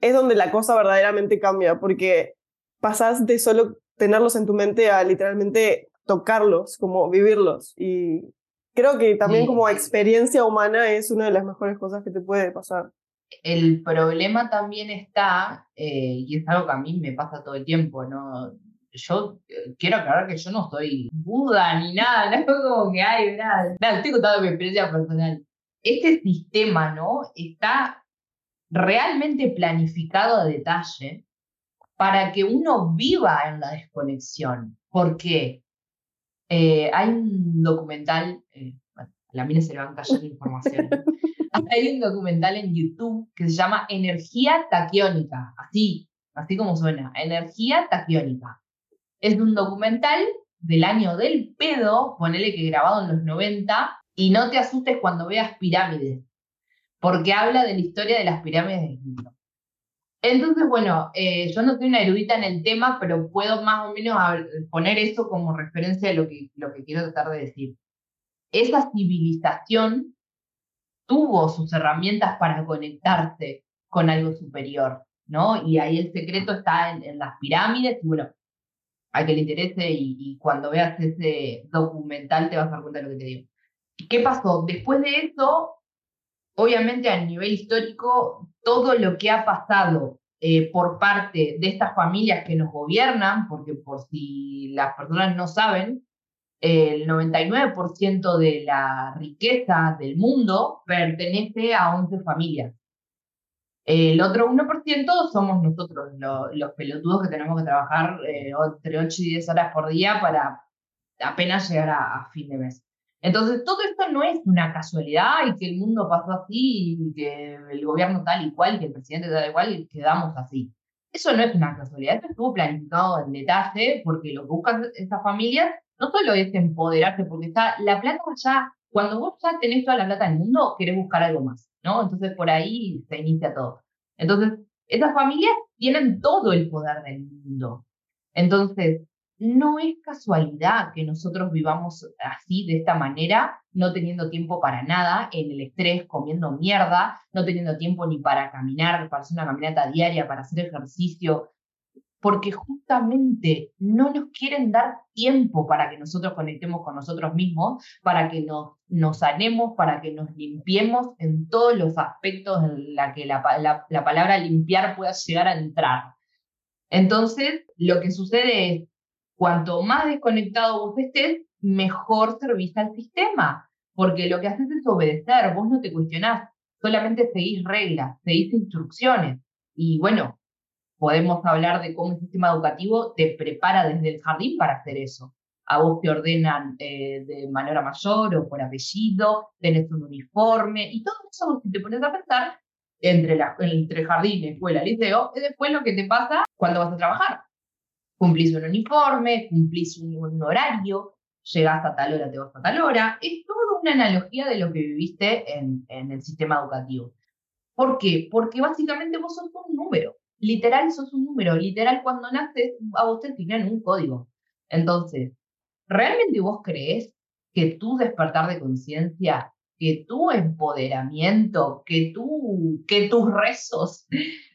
es donde la cosa verdaderamente cambia, porque pasas de solo tenerlos en tu mente a literalmente tocarlos, como vivirlos. Y creo que también como experiencia humana es una de las mejores cosas que te puede pasar. El problema también está, eh, y es algo que a mí me pasa todo el tiempo, ¿no? yo eh, quiero aclarar que yo no soy Buda ni nada, no es como que hay, nada, nada, estoy contando mi experiencia personal. Este sistema, ¿no? Está realmente planificado a detalle para que uno viva en la desconexión. Porque eh, hay un documental, eh, bueno, a la mina se le van cayendo información. hay un documental en YouTube que se llama Energía Taquiónica, así, así como suena, Energía Taquiónica. Es un documental del año del pedo, ponele que grabado en los 90, y no te asustes cuando veas pirámides, porque habla de la historia de las pirámides de Egipto. Entonces, bueno, eh, yo no soy una erudita en el tema, pero puedo más o menos poner eso como referencia de lo que, lo que quiero tratar de decir. Esa civilización tuvo sus herramientas para conectarse con algo superior, ¿no? Y ahí el secreto está en, en las pirámides, y bueno, a que le interese y, cuando veas ese documental te vas a dar cuenta de lo que te digo. ¿Qué pasó? Después de eso, obviamente a nivel histórico, todo lo que ha pasado eh, por parte de estas familias que nos gobiernan, porque por si las personas no saben, el 99% de la riqueza del mundo pertenece a 11 familias. El otro 1% somos nosotros, los pelotudos que tenemos que trabajar eh, entre 8 y 10 horas por día para apenas llegar a, fin de mes. Entonces, todo esto no es una casualidad y que el mundo pasó así y que el gobierno tal y cual, y que el presidente tal y cual, y quedamos así. Eso no es una casualidad, esto estuvo planificado en detalle porque lo que buscan estas familias no solo es empoderarse, porque está la plata ya, cuando vos ya tenés toda la plata del mundo, querés buscar algo más. ¿no? Entonces por ahí se inicia todo. Entonces, esas familias tienen todo el poder del mundo. Entonces, no es casualidad que nosotros vivamos así, de esta manera, no teniendo tiempo para nada, en el estrés, comiendo mierda, no teniendo tiempo ni para caminar, para hacer una caminata diaria, para hacer ejercicio, porque justamente no nos quieren dar tiempo para que nosotros conectemos con nosotros mismos, para que nos, nos sanemos, para que nos limpiemos en todos los aspectos en la que la, la, palabra limpiar pueda llegar a entrar. Entonces, lo que sucede es, cuanto más desconectado vos estés, mejor servís al sistema, porque lo que haces es obedecer, vos no te cuestionás, solamente seguís reglas, seguís instrucciones. Y bueno, podemos hablar de cómo el sistema educativo te prepara desde el jardín para hacer eso. A vos te ordenan eh, de manera mayor o por apellido, tenés un uniforme y todo eso, si te pones a pensar, entre, la, entre jardín, escuela, liceo, es después lo que te pasa cuando vas a trabajar. Cumplís un uniforme, cumplís un, horario, llegás a tal hora, te vas a tal hora. Es toda una analogía de lo que viviste en, el sistema educativo. ¿Por qué? Porque básicamente vos sos un número literal sos un número, literal cuando naces a vos te asignan un código. Entonces, ¿realmente vos crees que tu despertar de conciencia, que tu empoderamiento, que, tú, que tus rezos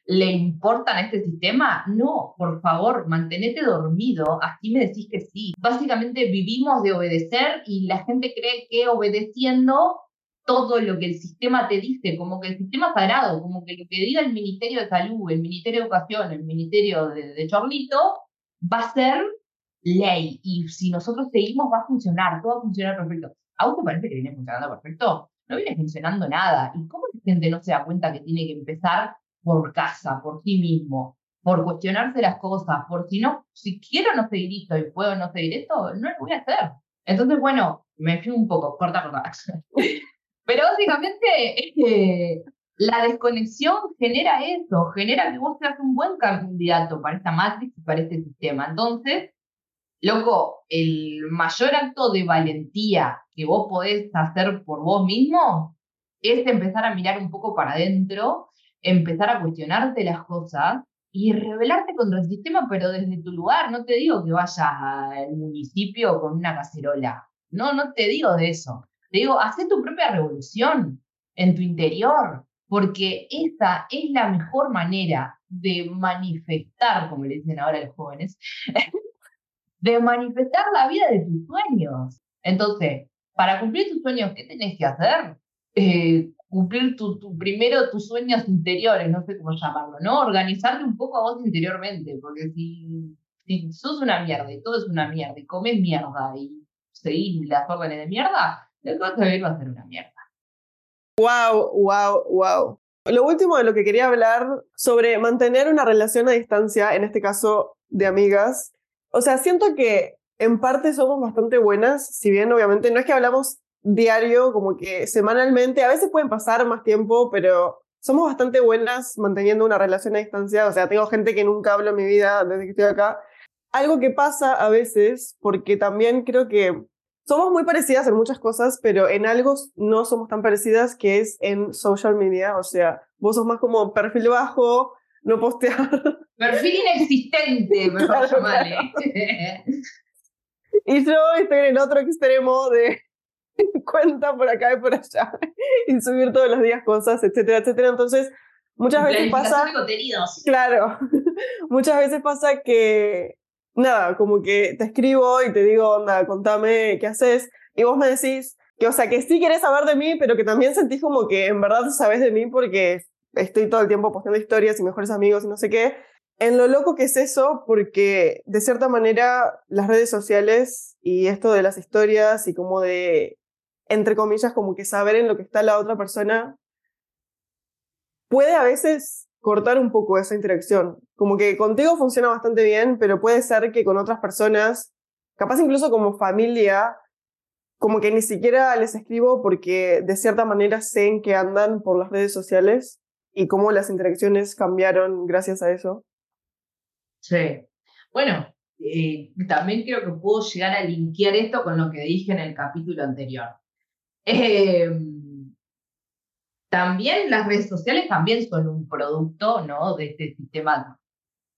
le importan a este sistema? No, por favor, mantenete dormido, así me decís que sí. Básicamente vivimos de obedecer y la gente cree que obedeciendo todo lo que el sistema te dice, como que el sistema sagrado, como que lo que diga el Ministerio de Salud, el Ministerio de Educación, el Ministerio de, Chorlito, va a ser ley. Y si nosotros seguimos, va a funcionar, todo va a funcionar perfecto. ¿A te parece que viene funcionando perfecto? No viene funcionando nada. ¿Y cómo la gente no se da cuenta que tiene que empezar por casa, por sí mismo? por cuestionarse las cosas, por si no, si quiero no seguir esto y puedo no seguir esto, no lo voy a hacer. Entonces, bueno, me fui un poco, corta, corta. Pero básicamente eh, la desconexión genera eso, genera que vos seas un buen candidato para esta matrix y para este sistema. Entonces, loco, el mayor acto de valentía que vos podés hacer por vos mismo es empezar a mirar un poco para adentro, empezar a cuestionarte las cosas y rebelarte contra el sistema, pero desde tu lugar. No te digo que vayas al municipio con una cacerola. No, no te digo de eso. Te digo, haz tu propia revolución en tu interior, porque esa es la mejor manera de manifestar, como le dicen ahora los jóvenes, de manifestar la vida de tus sueños. Entonces, para cumplir tus sueños, ¿qué tenés que hacer? Eh, cumplir tu, primero tus sueños interiores, no sé cómo llamarlo, ¿no? Organizarte un poco a vos interiormente, porque si, si sos una mierda y todo es una mierda y comes mierda y seguís las órdenes de mierda, costo de va a ser una mierda. Wow, wow, wow. Lo último de lo que quería hablar sobre mantener una relación a distancia, en este caso de amigas. O sea, siento que en parte somos bastante buenas, si bien obviamente no es que hablamos diario, como que semanalmente, a veces pueden pasar más tiempo, pero somos bastante buenas manteniendo una relación a distancia, o sea, tengo gente que nunca hablo en mi vida desde que estoy acá. Algo que pasa a veces, porque también creo que somos muy parecidas en muchas cosas, pero en algo no somos tan parecidas, que es en social media, o sea, vos sos más como perfil bajo, no postear. Perfil inexistente, me claro, ¿eh? Y yo estoy en el otro extremo de cuenta por acá y por allá y subir todos los días cosas, etcétera, etcétera. Entonces, muchas veces pasa... Claro, muchas veces pasa que, nada, como que te escribo y te digo, onda, contame qué haces, y vos me decís que, o sea, que sí querés saber de mí, pero que también sentís como que en verdad sabes de mí porque estoy todo el tiempo posteando historias y mejores amigos y no sé qué. En lo loco que es eso, porque de cierta manera las redes sociales y esto de las historias y como de entre comillas, como que saber en lo que está la otra persona, puede a veces cortar un poco esa interacción. Como que contigo funciona bastante bien, pero puede ser que con otras personas, capaz incluso como familia, como que ni siquiera les escribo porque de cierta manera sé en que andan por las redes sociales y cómo las interacciones cambiaron gracias a eso. Sí. Bueno, eh, también creo que puedo llegar a linkear esto con lo que dije en el capítulo anterior. Em, también las redes sociales también son un producto ¿no? de este sistema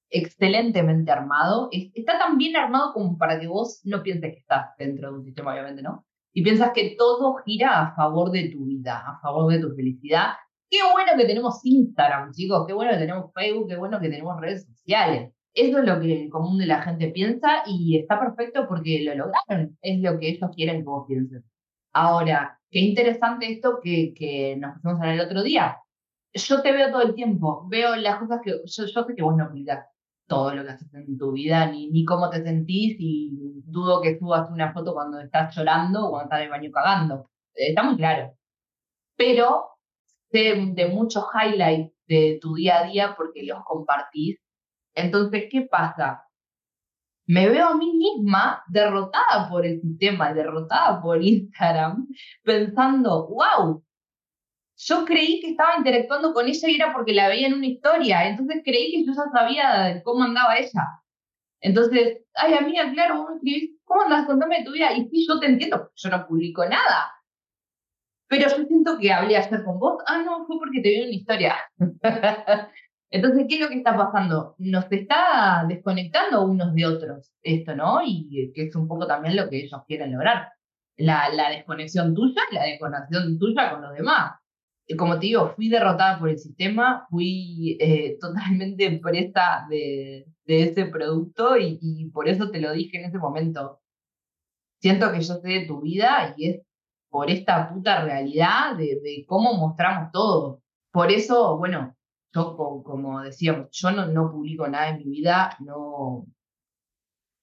excelentemente armado. está tan bien armado como para que vos no pienses que estás dentro de un sistema, obviamente, ¿no? Y piensas que todo gira a favor de tu vida, a favor de tu felicidad. Qué bueno que tenemos Instagram, chicos, qué bueno que tenemos Facebook, qué bueno que tenemos redes sociales. Eso es lo que el común de la gente piensa y está perfecto porque lo lograron. Es lo que ellos quieren que vos pienses. Ahora, qué interesante esto que, nos pusimos en el otro día. Yo te veo todo el tiempo, veo las cosas que. Yo, sé que vos no publicás todo lo que haces en tu vida, ni, ni cómo te sentís, y dudo que subas una foto cuando estás llorando o cuando estás en el baño cagando. Está muy claro. Pero sé de muchos highlights de tu día a día porque los compartís. Entonces, ¿qué pasa? Me veo a mí misma derrotada por el sistema, derrotada por Instagram, pensando, wow, yo creí que estaba interactuando con ella y era porque la veía en una historia, entonces creí que yo ya sabía cómo andaba ella. Entonces, ay, amiga, claro, vos escribís, ¿cómo andas? Contame tu vida. Y sí, yo te entiendo, yo no publico nada. Pero yo siento que hablé ayer con vos. Ah, no, fue porque te vi una historia. Entonces, ¿qué es lo que está pasando? Nos está desconectando unos de otros esto, ¿no? Y que es un poco también lo que ellos quieren lograr. La, la desconexión tuya y la desconexión tuya con los demás. Como te digo, fui derrotada por el sistema, fui eh, totalmente presa de, de ese producto y, y por eso te lo dije en ese momento. Siento que yo sé de tu vida y es por esta puta realidad de, de cómo mostramos todo. Por eso, bueno, yo, como, decíamos, yo no, no publico nada en mi vida, no,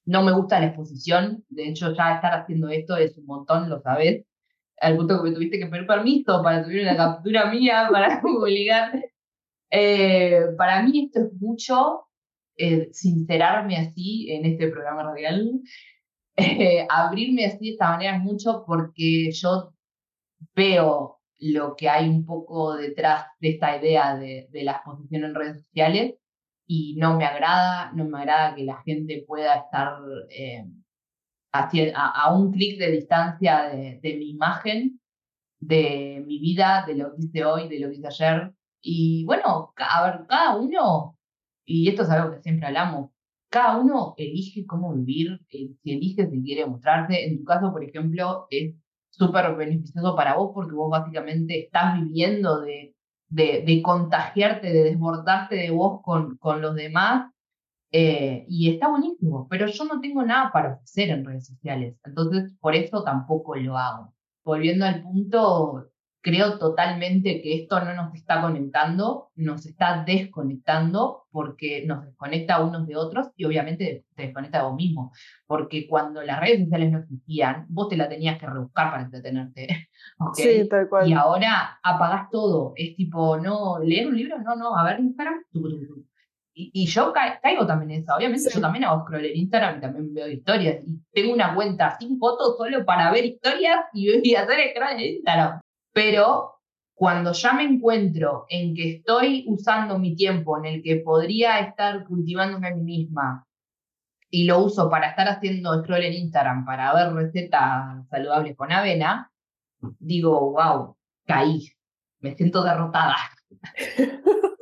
no me gusta la exposición, de hecho ya estar haciendo esto es un montón, lo sabes, al punto que me tuviste que pedir permiso para subir una captura mía para publicar. Eh, para mí esto es mucho, eh, sincerarme así en este programa radial, eh, abrirme así de esta manera es mucho porque yo veo lo que hay un poco detrás de esta idea de, de la exposición en redes sociales y no me agrada, no me agrada que la gente pueda estar eh, a, un clic de distancia de, de, mi imagen, de mi vida, de lo que hice hoy, de lo que hice ayer. Y bueno, a ver, cada uno, y esto es algo que siempre hablamos, cada uno elige cómo vivir, eh, si elige si quiere mostrarse. En tu caso, por ejemplo, es súper beneficioso para vos porque vos básicamente estás viviendo de, de, de contagiarte, de desbordarte de vos con, con los demás. Eh, y está buenísimo, pero yo no tengo nada para ofrecer en redes sociales, entonces por eso tampoco lo hago. Volviendo al punto, creo totalmente que esto no nos está conectando, nos está desconectando porque nos desconecta unos de otros y obviamente te desconecta de vos mismo. Porque cuando las redes sociales no existían, vos te la tenías que rebuscar para entretenerte. Sí, tal cual. Y ahora apagás todo. Es tipo, no, leer un libro, no, no, a ver Instagram. Y, y yo caigo también en eso. Obviamente yo también hago scroll en Instagram y también veo historias. Y tengo una cuenta sin fotos solo para ver historias y, y hacer scroll en Instagram. Pero cuando ya me encuentro en que estoy usando mi tiempo en el que podría estar cultivándome a mí misma y lo uso para estar haciendo scroll en Instagram para ver recetas saludables con avena, digo, wow, caí, me siento derrotada.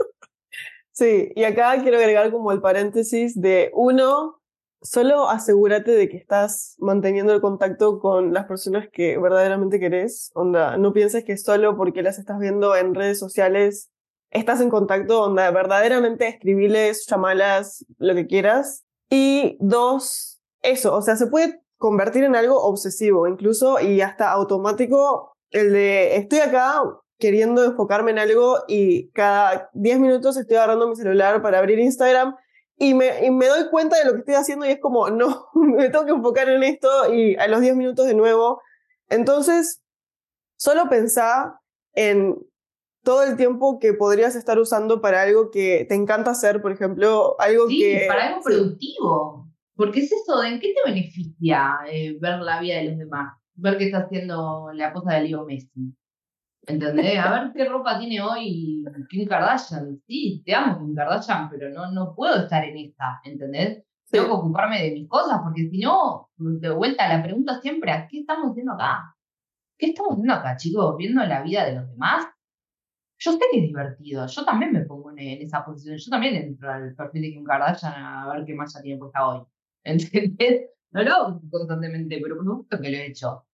Sí, y acá quiero agregar como el paréntesis de uno, solo asegúrate de que estás manteniendo el contacto con las personas que verdaderamente querés. Onda, no pienses que solo porque las estás viendo en redes sociales estás en contacto, onda, verdaderamente escribiles, llamalas, lo que quieras. Y dos, eso, o sea, se puede convertir en algo obsesivo incluso y hasta automático el de estoy acá queriendo enfocarme en algo y cada 10 minutos estoy agarrando mi celular para abrir Instagram y me, y me doy cuenta de lo que estoy haciendo y es como, no, me tengo que enfocar en esto y a los 10 minutos de nuevo. Entonces, solo pensá en todo el tiempo que podrías estar usando para algo que te encanta hacer, por ejemplo, algo sí, que... para algo productivo. Porque es eso, ¿en qué te beneficia eh, ver la vida de los demás? Ver qué está haciendo la cosa de Leo Messi. ¿Entendés? A ver qué ropa tiene hoy Kim Kardashian. Sí, te amo Kim Kardashian, pero no, no puedo estar en esta, ¿entendés? Tengo que ocuparme de mis cosas, porque si no, de vuelta la pregunta siempre, ¿a qué estamos haciendo acá? ¿Qué estamos haciendo acá, chicos? ¿Viendo la vida de los demás? Yo sé que es divertido, yo también me pongo en, esa posición, yo también entro al perfil de Kim Kardashian a ver qué más ya tiene puesta hoy. ¿Entendés? No lo hago constantemente, pero por supuesto que lo he hecho.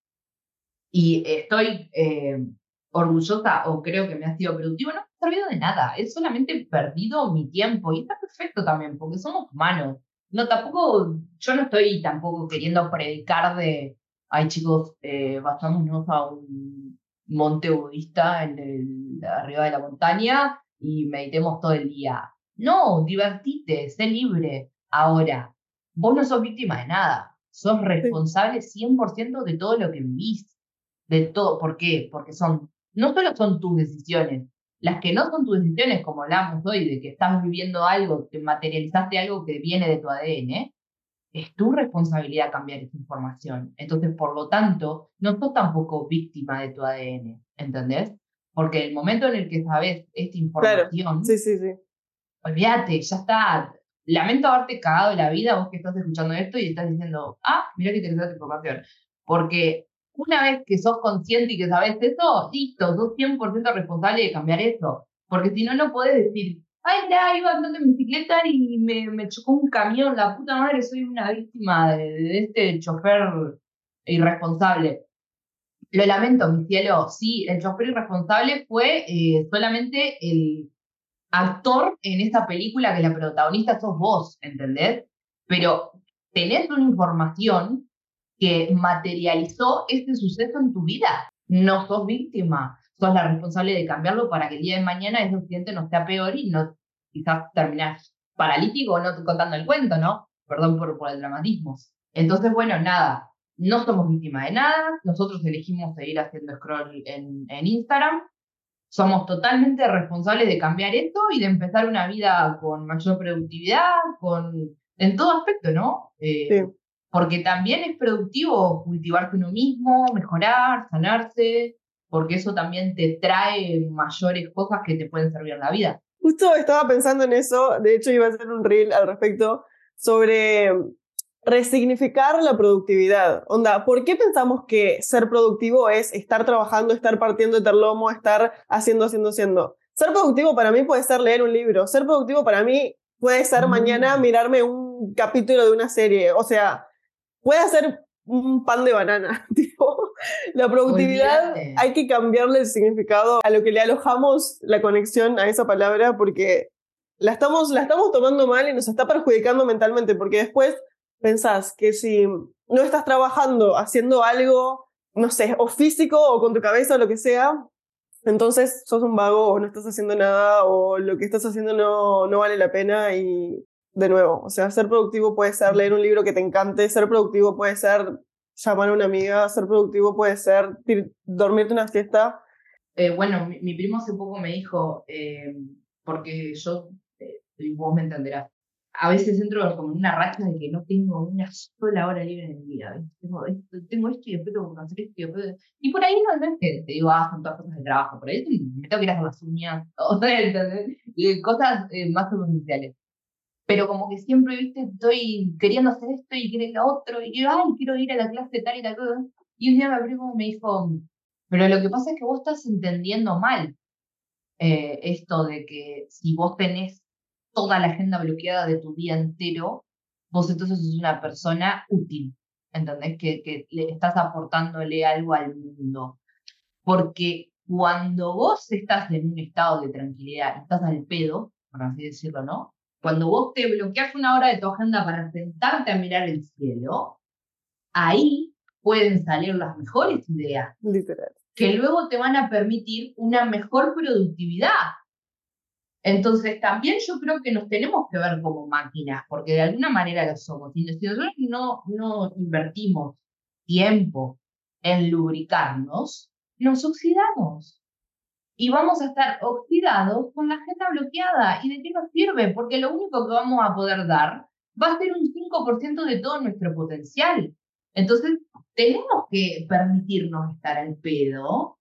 Y estoy eh, orgullosa o creo que me ha sido productivo, no me ha servido de nada, es solamente perdido mi tiempo y está perfecto también, porque somos humanos. No, tampoco, yo no estoy tampoco queriendo predicar de, ay chicos, eh, a un monte budista en el, arriba de la montaña y meditemos todo el día. No, divertite, sé libre. Ahora, vos no sos víctima de nada, sos responsable 100% de todo lo que vivís. De todo, ¿por qué? Porque son no solo son tus decisiones, las que no son tus decisiones, como hablamos hoy, de que estás viviendo algo, que materializaste algo que viene de tu ADN, es tu responsabilidad cambiar esa información. Entonces, por lo tanto, no sos tampoco víctima de tu ADN, ¿entendés? Porque el momento en el que sabes esta información, claro. sí, sí, sí. olvídate, ya está. Lamento haberte cagado la vida vos que estás escuchando esto y estás diciendo, ah, mira qué interesante información. Porque una vez que sos consciente y que sabes eso, listo, sos 100% responsable de cambiar eso. Porque si no, no podés decir, ay, mira, iba andando en bicicleta y me, me chocó un camión, la puta madre, soy una víctima de, este chofer irresponsable. Lo lamento, mi cielo, sí, el chofer irresponsable fue eh, solamente el actor en esta película que la protagonista sos vos, ¿entendés? Pero tenés una información que materializó este suceso en tu vida. No sos víctima, sos la responsable de cambiarlo para que el día de mañana ese accidente no sea peor y no quizás terminás paralítico o no contando el cuento, ¿no? Perdón por, por el dramatismo. Entonces, bueno, nada, no somos víctimas de nada, nosotros elegimos seguir haciendo scroll en, Instagram. somos totalmente responsables de cambiar esto y de empezar una vida con mayor productividad, con en todo aspecto, ¿no? Sí. Porque también es productivo cultivarse uno mismo, mejorar, sanarse, porque eso también te trae mayores cosas que te pueden servir en la vida. Justo estaba pensando en eso, de hecho iba a hacer un reel al respecto, sobre resignificar la productividad. Onda, ¿por qué pensamos que ser productivo es estar trabajando, estar partiendo de terlomo, estar haciendo, haciendo, haciendo? Ser productivo para mí puede ser leer un libro. Ser productivo para mí puede ser mañana Mm. mirarme un capítulo de una serie. O sea, puede ser un pan de banana. tipo, la productividad Olvídate. hay que cambiarle el significado a lo que le alojamos la conexión a esa palabra porque la estamos, la estamos tomando mal y nos está perjudicando mentalmente porque después pensás que si no estás trabajando haciendo algo, no sé, o físico o con tu cabeza o lo que sea, entonces sos un vago o no estás haciendo nada o lo que estás haciendo no, no vale la pena y de nuevo, o sea, ser productivo puede ser leer un libro que te encante, ser productivo puede ser llamar a una amiga, ser productivo puede ser dormirte una siesta. Eh, bueno, mi, mi primo hace poco me dijo, eh, porque yo, eh, vos me entenderás, a veces entro como en una racha de que no tengo una sola hora libre en el día. Tengo esto, tengo esto y después tengo que hacer esto y después... Y por ahí no, es que te digo, ah, son todas cosas de trabajo, por ahí me tengo que ir a hacer las uñas, o sea, ¿entendés? Y cosas eh, más superficiales. Pero como que siempre, viste, estoy queriendo hacer esto y quiero lo otro, y ay, quiero ir a la clase tal y tal. Y un día mi primo me dijo, pero lo que pasa es que vos estás entendiendo mal eh, esto de que si vos tenés toda la agenda bloqueada de tu día entero, vos entonces sos una persona útil, ¿entendés? Que, que le estás aportándole algo al mundo. Porque cuando vos estás en un estado de tranquilidad, estás al pedo, por así decirlo, ¿no? Cuando vos te bloqueas una hora de tu agenda para sentarte a mirar el cielo, ahí pueden salir las mejores ideas Literal. que luego te van a permitir una mejor productividad. Entonces, también yo creo que nos tenemos que ver como máquinas, porque de alguna manera lo somos. Y si nosotros no, no invertimos tiempo en lubricarnos, nos oxidamos. Y vamos a estar oxidados con la agenda bloqueada. ¿Y de qué nos sirve? Porque lo único que vamos a poder dar va a ser un 5% de todo nuestro potencial. Entonces, tenemos que permitirnos estar al pedo,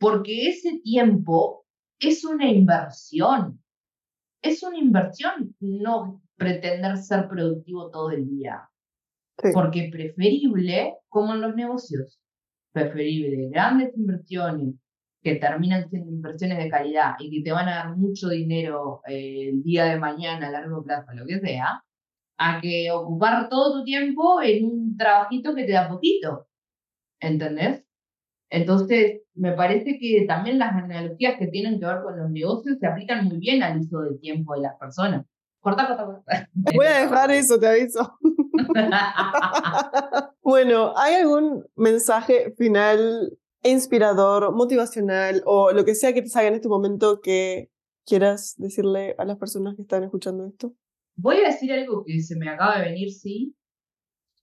porque ese tiempo es una inversión. Es una inversión no pretender ser productivo todo el día. Sí. Porque preferible, como en los negocios, preferible grandes inversiones que terminan siendo inversiones de calidad y que te van a dar mucho dinero eh, el día de mañana, a largo plazo, lo que sea, a que ocupar todo tu tiempo en un trabajito que te da poquito. ¿Entendés? Entonces, me parece que también las analogías que tienen que ver con los negocios se aplican muy bien al uso del tiempo de las personas. Corta, corta, corta. Voy a dejar eso, te aviso. Bueno, ¿hay algún mensaje final inspirador, motivacional o lo que sea que te salga en este momento que quieras decirle a las personas que están escuchando esto? Voy a decir algo que se me acaba de venir, sí,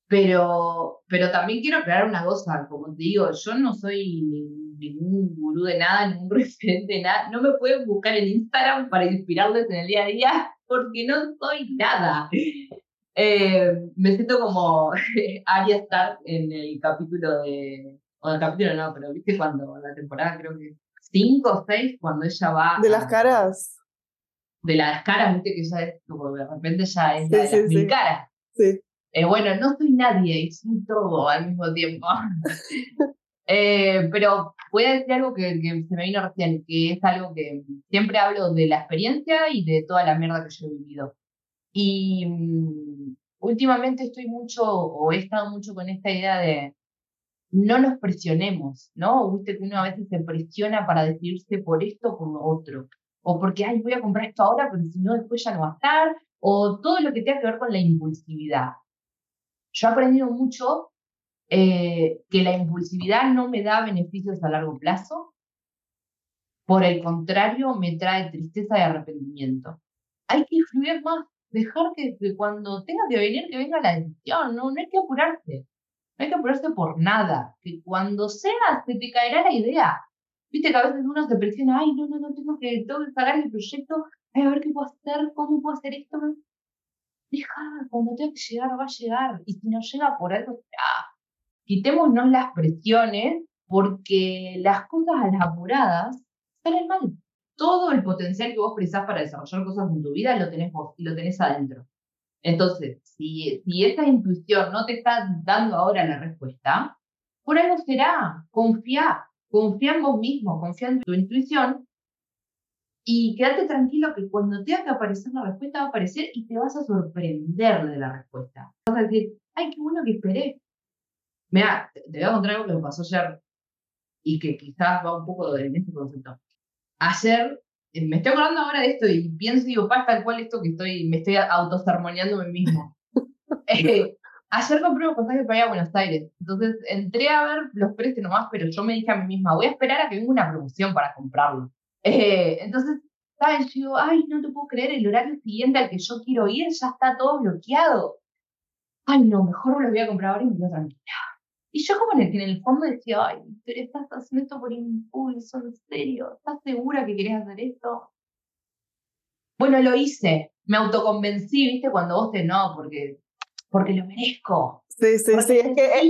pero, pero también quiero aclarar una cosa, como te digo, yo no soy ni- ningún gurú de nada, ningún referente de nada, no me pueden buscar en Instagram para inspirarles en el día a día, porque no soy nada. Eh, me siento como Arya Stark en el capítulo de, o el capítulo no, pero viste cuando la temporada creo que 5 o 6, cuando ella va... De las caras. De las caras, viste que ya es como de repente ya es Sí, la de sí, las mil sí. caras. Sí. Eh, bueno, no soy nadie y soy todo al mismo tiempo. Eh, pero voy a decir algo que, que se me vino recién, que es algo que siempre hablo de la experiencia y de toda la mierda que yo he vivido. Y mm, últimamente estoy mucho, o he estado mucho con esta idea de no nos presionemos, ¿no? Viste que uno a veces se presiona para decidirse por esto o por lo otro. O porque, ay, voy a comprar esto ahora, pero si no, después ya no va a estar. O todo lo que tenga que ver con la impulsividad. Yo he aprendido mucho eh, que la impulsividad no me da beneficios a largo plazo. Por el contrario, me trae tristeza y arrepentimiento. Hay que fluir más, dejar que, que cuando tenga que venir, que venga la decisión. No, no hay que apurarse. No hay que apurarse por nada. Que cuando sea, se te caerá la idea. Viste que a veces uno se presiona, ay, no, no, no, tengo que, tengo que sacar el proyecto, ay, a ver qué puedo hacer, cómo puedo hacer esto. Deja, cuando tenga que llegar, va a llegar. Y si no llega por algo, ya. Quitémonos las presiones porque las cosas a las apuradas salen mal. Todo el potencial que vos precisás para desarrollar cosas en tu vida lo tenés vos y lo tenés adentro. Entonces, si, si esa intuición no te está dando ahora la respuesta, por algo será. Confía, confía en vos mismo, confía en tu intuición y quédate tranquilo que cuando tenga que aparecer la respuesta va a aparecer y te vas a sorprender de la respuesta. Vas a decir, ay, qué bueno que esperé. Mira, te voy a contar algo que me pasó ayer y que quizás va un poco en este concepto. Ayer, me estoy acordando ahora de esto y pienso y digo, pa, tal cual esto que estoy, me estoy autosermoneando a mí mismo. Eh, ayer compré un pasaje para ir a Buenos Aires. Entonces entré a ver los precios nomás, pero yo me dije a mí misma, voy a esperar a que venga una promoción para comprarlo. Eh, entonces, ¿sabes? Yo digo, ay, no te puedo creer, el horario siguiente al que yo quiero ir ya está todo bloqueado. Ay, no, mejor lo voy a comprar ahora y me quedo tranquila. Y yo como en el, fondo decía, ay, pero estás haciendo esto por impulso, en serio, ¿estás segura que querés hacer esto? Bueno, lo hice, me autoconvencí, ¿viste? Cuando vos te no, porque, porque lo merezco. Sí, sí, sí, es que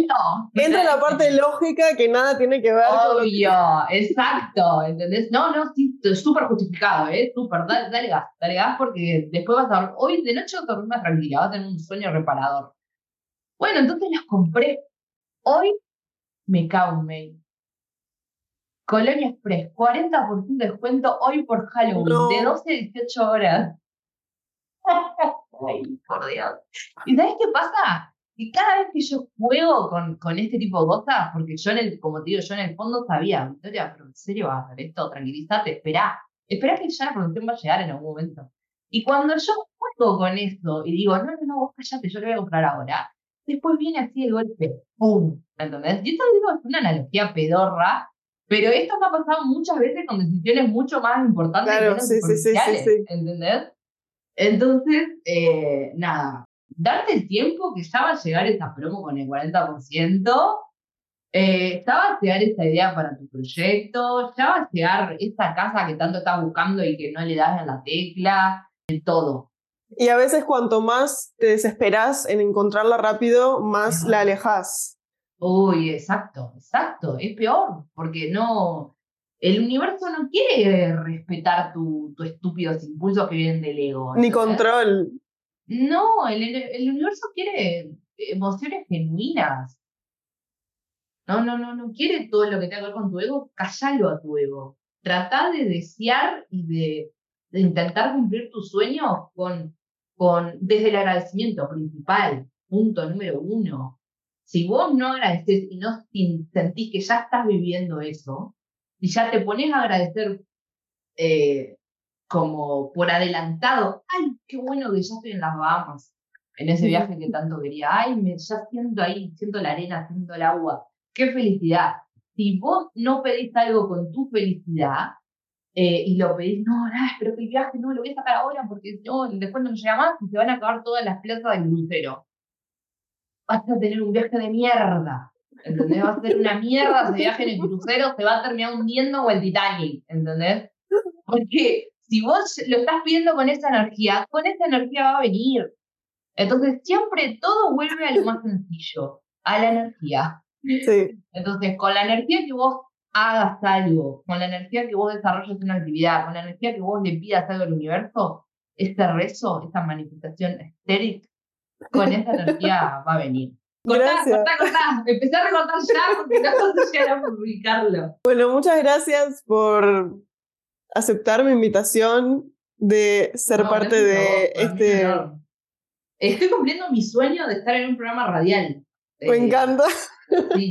entra la parte lógica que nada tiene que ver Obvio, exacto, ¿entendés? No, no, sí, súper justificado, ¿eh? Súper, dale, dale, gas, dale gas porque después vas a hoy de noche vas a dormir más tranquila, vas a tener un sueño reparador. Bueno, entonces los compré Hoy me cago en mail. Colonia Express, 40% de descuento hoy por Halloween, de 12 a 18 horas. Ay, por Dios. ¿Y sabes qué pasa? Que cada vez que yo juego con, con este tipo de cosas, porque yo en el, como te digo, yo en el fondo sabía, Victoria, pero en serio vas a hacer esto, tranquilízate, espera, espera que ya la producción va a llegar en algún momento. Y cuando yo juego con eso y digo, no, no, no, vos callate, yo lo voy a comprar ahora, después viene así el golpe, ¡pum! ¿Entendés? Y esto digo, es una analogía pedorra, pero esto me ha pasado muchas veces con decisiones mucho más importantes claro, que sí, sí, sí, sí, ¿entendés? Entonces, eh, nada, darte el tiempo que ya va a llegar esta promo con el 40%, eh, ya va a llegar esta idea para tu proyecto, ya va a llegar esta casa que tanto estás buscando y que no le das en la tecla, todo. Y a veces cuanto más te desesperas en encontrarla rápido, más la alejas. Uy, exacto, exacto. Es peor, porque no. El universo no quiere respetar tus tu estúpidos impulsos que vienen del ego. Ni control. No, el, el universo quiere emociones genuinas. No, no, no, no quiere todo lo que tenga que ver con tu ego, callalo a tu ego. Trata de desear y de, de intentar cumplir tus sueños con con, desde el agradecimiento principal, punto número uno. Si vos no agradeces y no sentís que ya estás viviendo eso, y ya te pones a agradecer eh, como por adelantado, ay, qué bueno que ya estoy en las Bahamas, en ese viaje que tanto quería, ay, me, ya siento ahí, siento la arena, siento el agua, qué felicidad. Si vos no pedís algo con tu felicidad, eh, y lo pedís, no, no, pero que el viaje no lo voy a sacar ahora porque no, después no llega más y se van a acabar todas las plazas del crucero. Vas a tener un viaje de mierda. ¿Entendés? Va a ser una mierda ese viaje en el crucero, se va a terminar hundiendo o el Titanic, ¿entendés? Porque si vos lo estás pidiendo con esa energía, con esa energía va a venir. Entonces siempre todo vuelve a lo más sencillo, a la energía. Sí. Entonces, con la energía que vos hagas algo, con la energía que vos desarrolles una actividad, con la energía que vos le pidas algo al universo, este rezo, esta manifestación estéril, con esa energía va a venir. Cortá, gracias. cortá, cortá. Empecé a recortar ya porque no llegar a publicarlo. Bueno, muchas gracias por aceptar mi invitación de ser parte de este. Estoy cumpliendo mi sueño de estar en un programa radial. Me eh, encanta. Sí,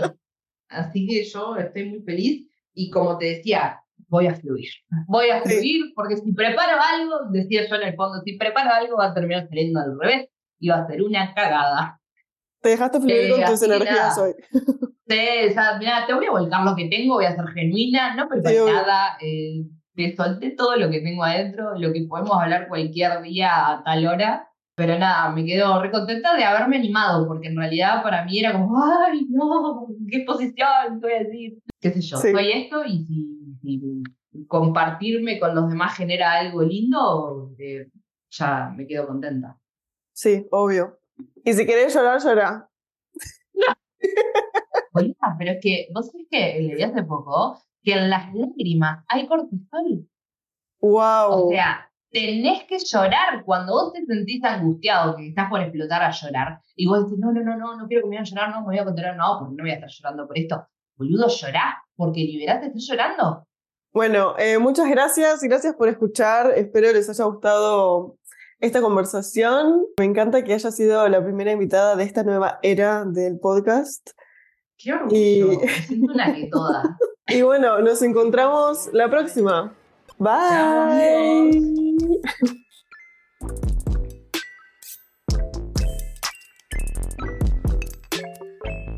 Así que yo estoy muy feliz y como te decía, voy a fluir. Voy a fluir porque si preparo algo, decía yo en el fondo, si preparo algo va a terminar saliendo al revés y va a ser una cagada. Te dejaste fluir con eh, tus energías hoy. Sí, o sea, mira, te voy a volcar lo que tengo, voy a ser genuina, no preparé nada, eh, te solté todo lo que tengo adentro, lo que podemos hablar cualquier día a tal hora. Pero nada, me quedo recontenta de haberme animado, porque en realidad para mí era como, ay, no, qué posición, voy a decir, qué sé yo, soy esto y si, si compartirme con los demás genera algo lindo, eh, ya me quedo contenta. Sí, obvio. Y si querés llorar, llora. pero es que, ¿vos sabés que leí hace poco que en las lágrimas hay cortisol? Wow. O sea, tenés que llorar cuando vos te sentís angustiado, que estás por explotar a llorar, y vos decís, no, no, no, no, no quiero que me vayan a llorar, no, me voy a controlar, no, porque no voy a estar llorando por esto. Boludo, llorá, porque liberaste, estás llorando. Bueno, eh, muchas gracias, gracias por escuchar. Espero les haya gustado esta conversación. Me encanta que haya sido la primera invitada de esta nueva era del podcast. Qué orgullo, y... siento una que toda. y bueno, nos encontramos la próxima. Bye. Bye.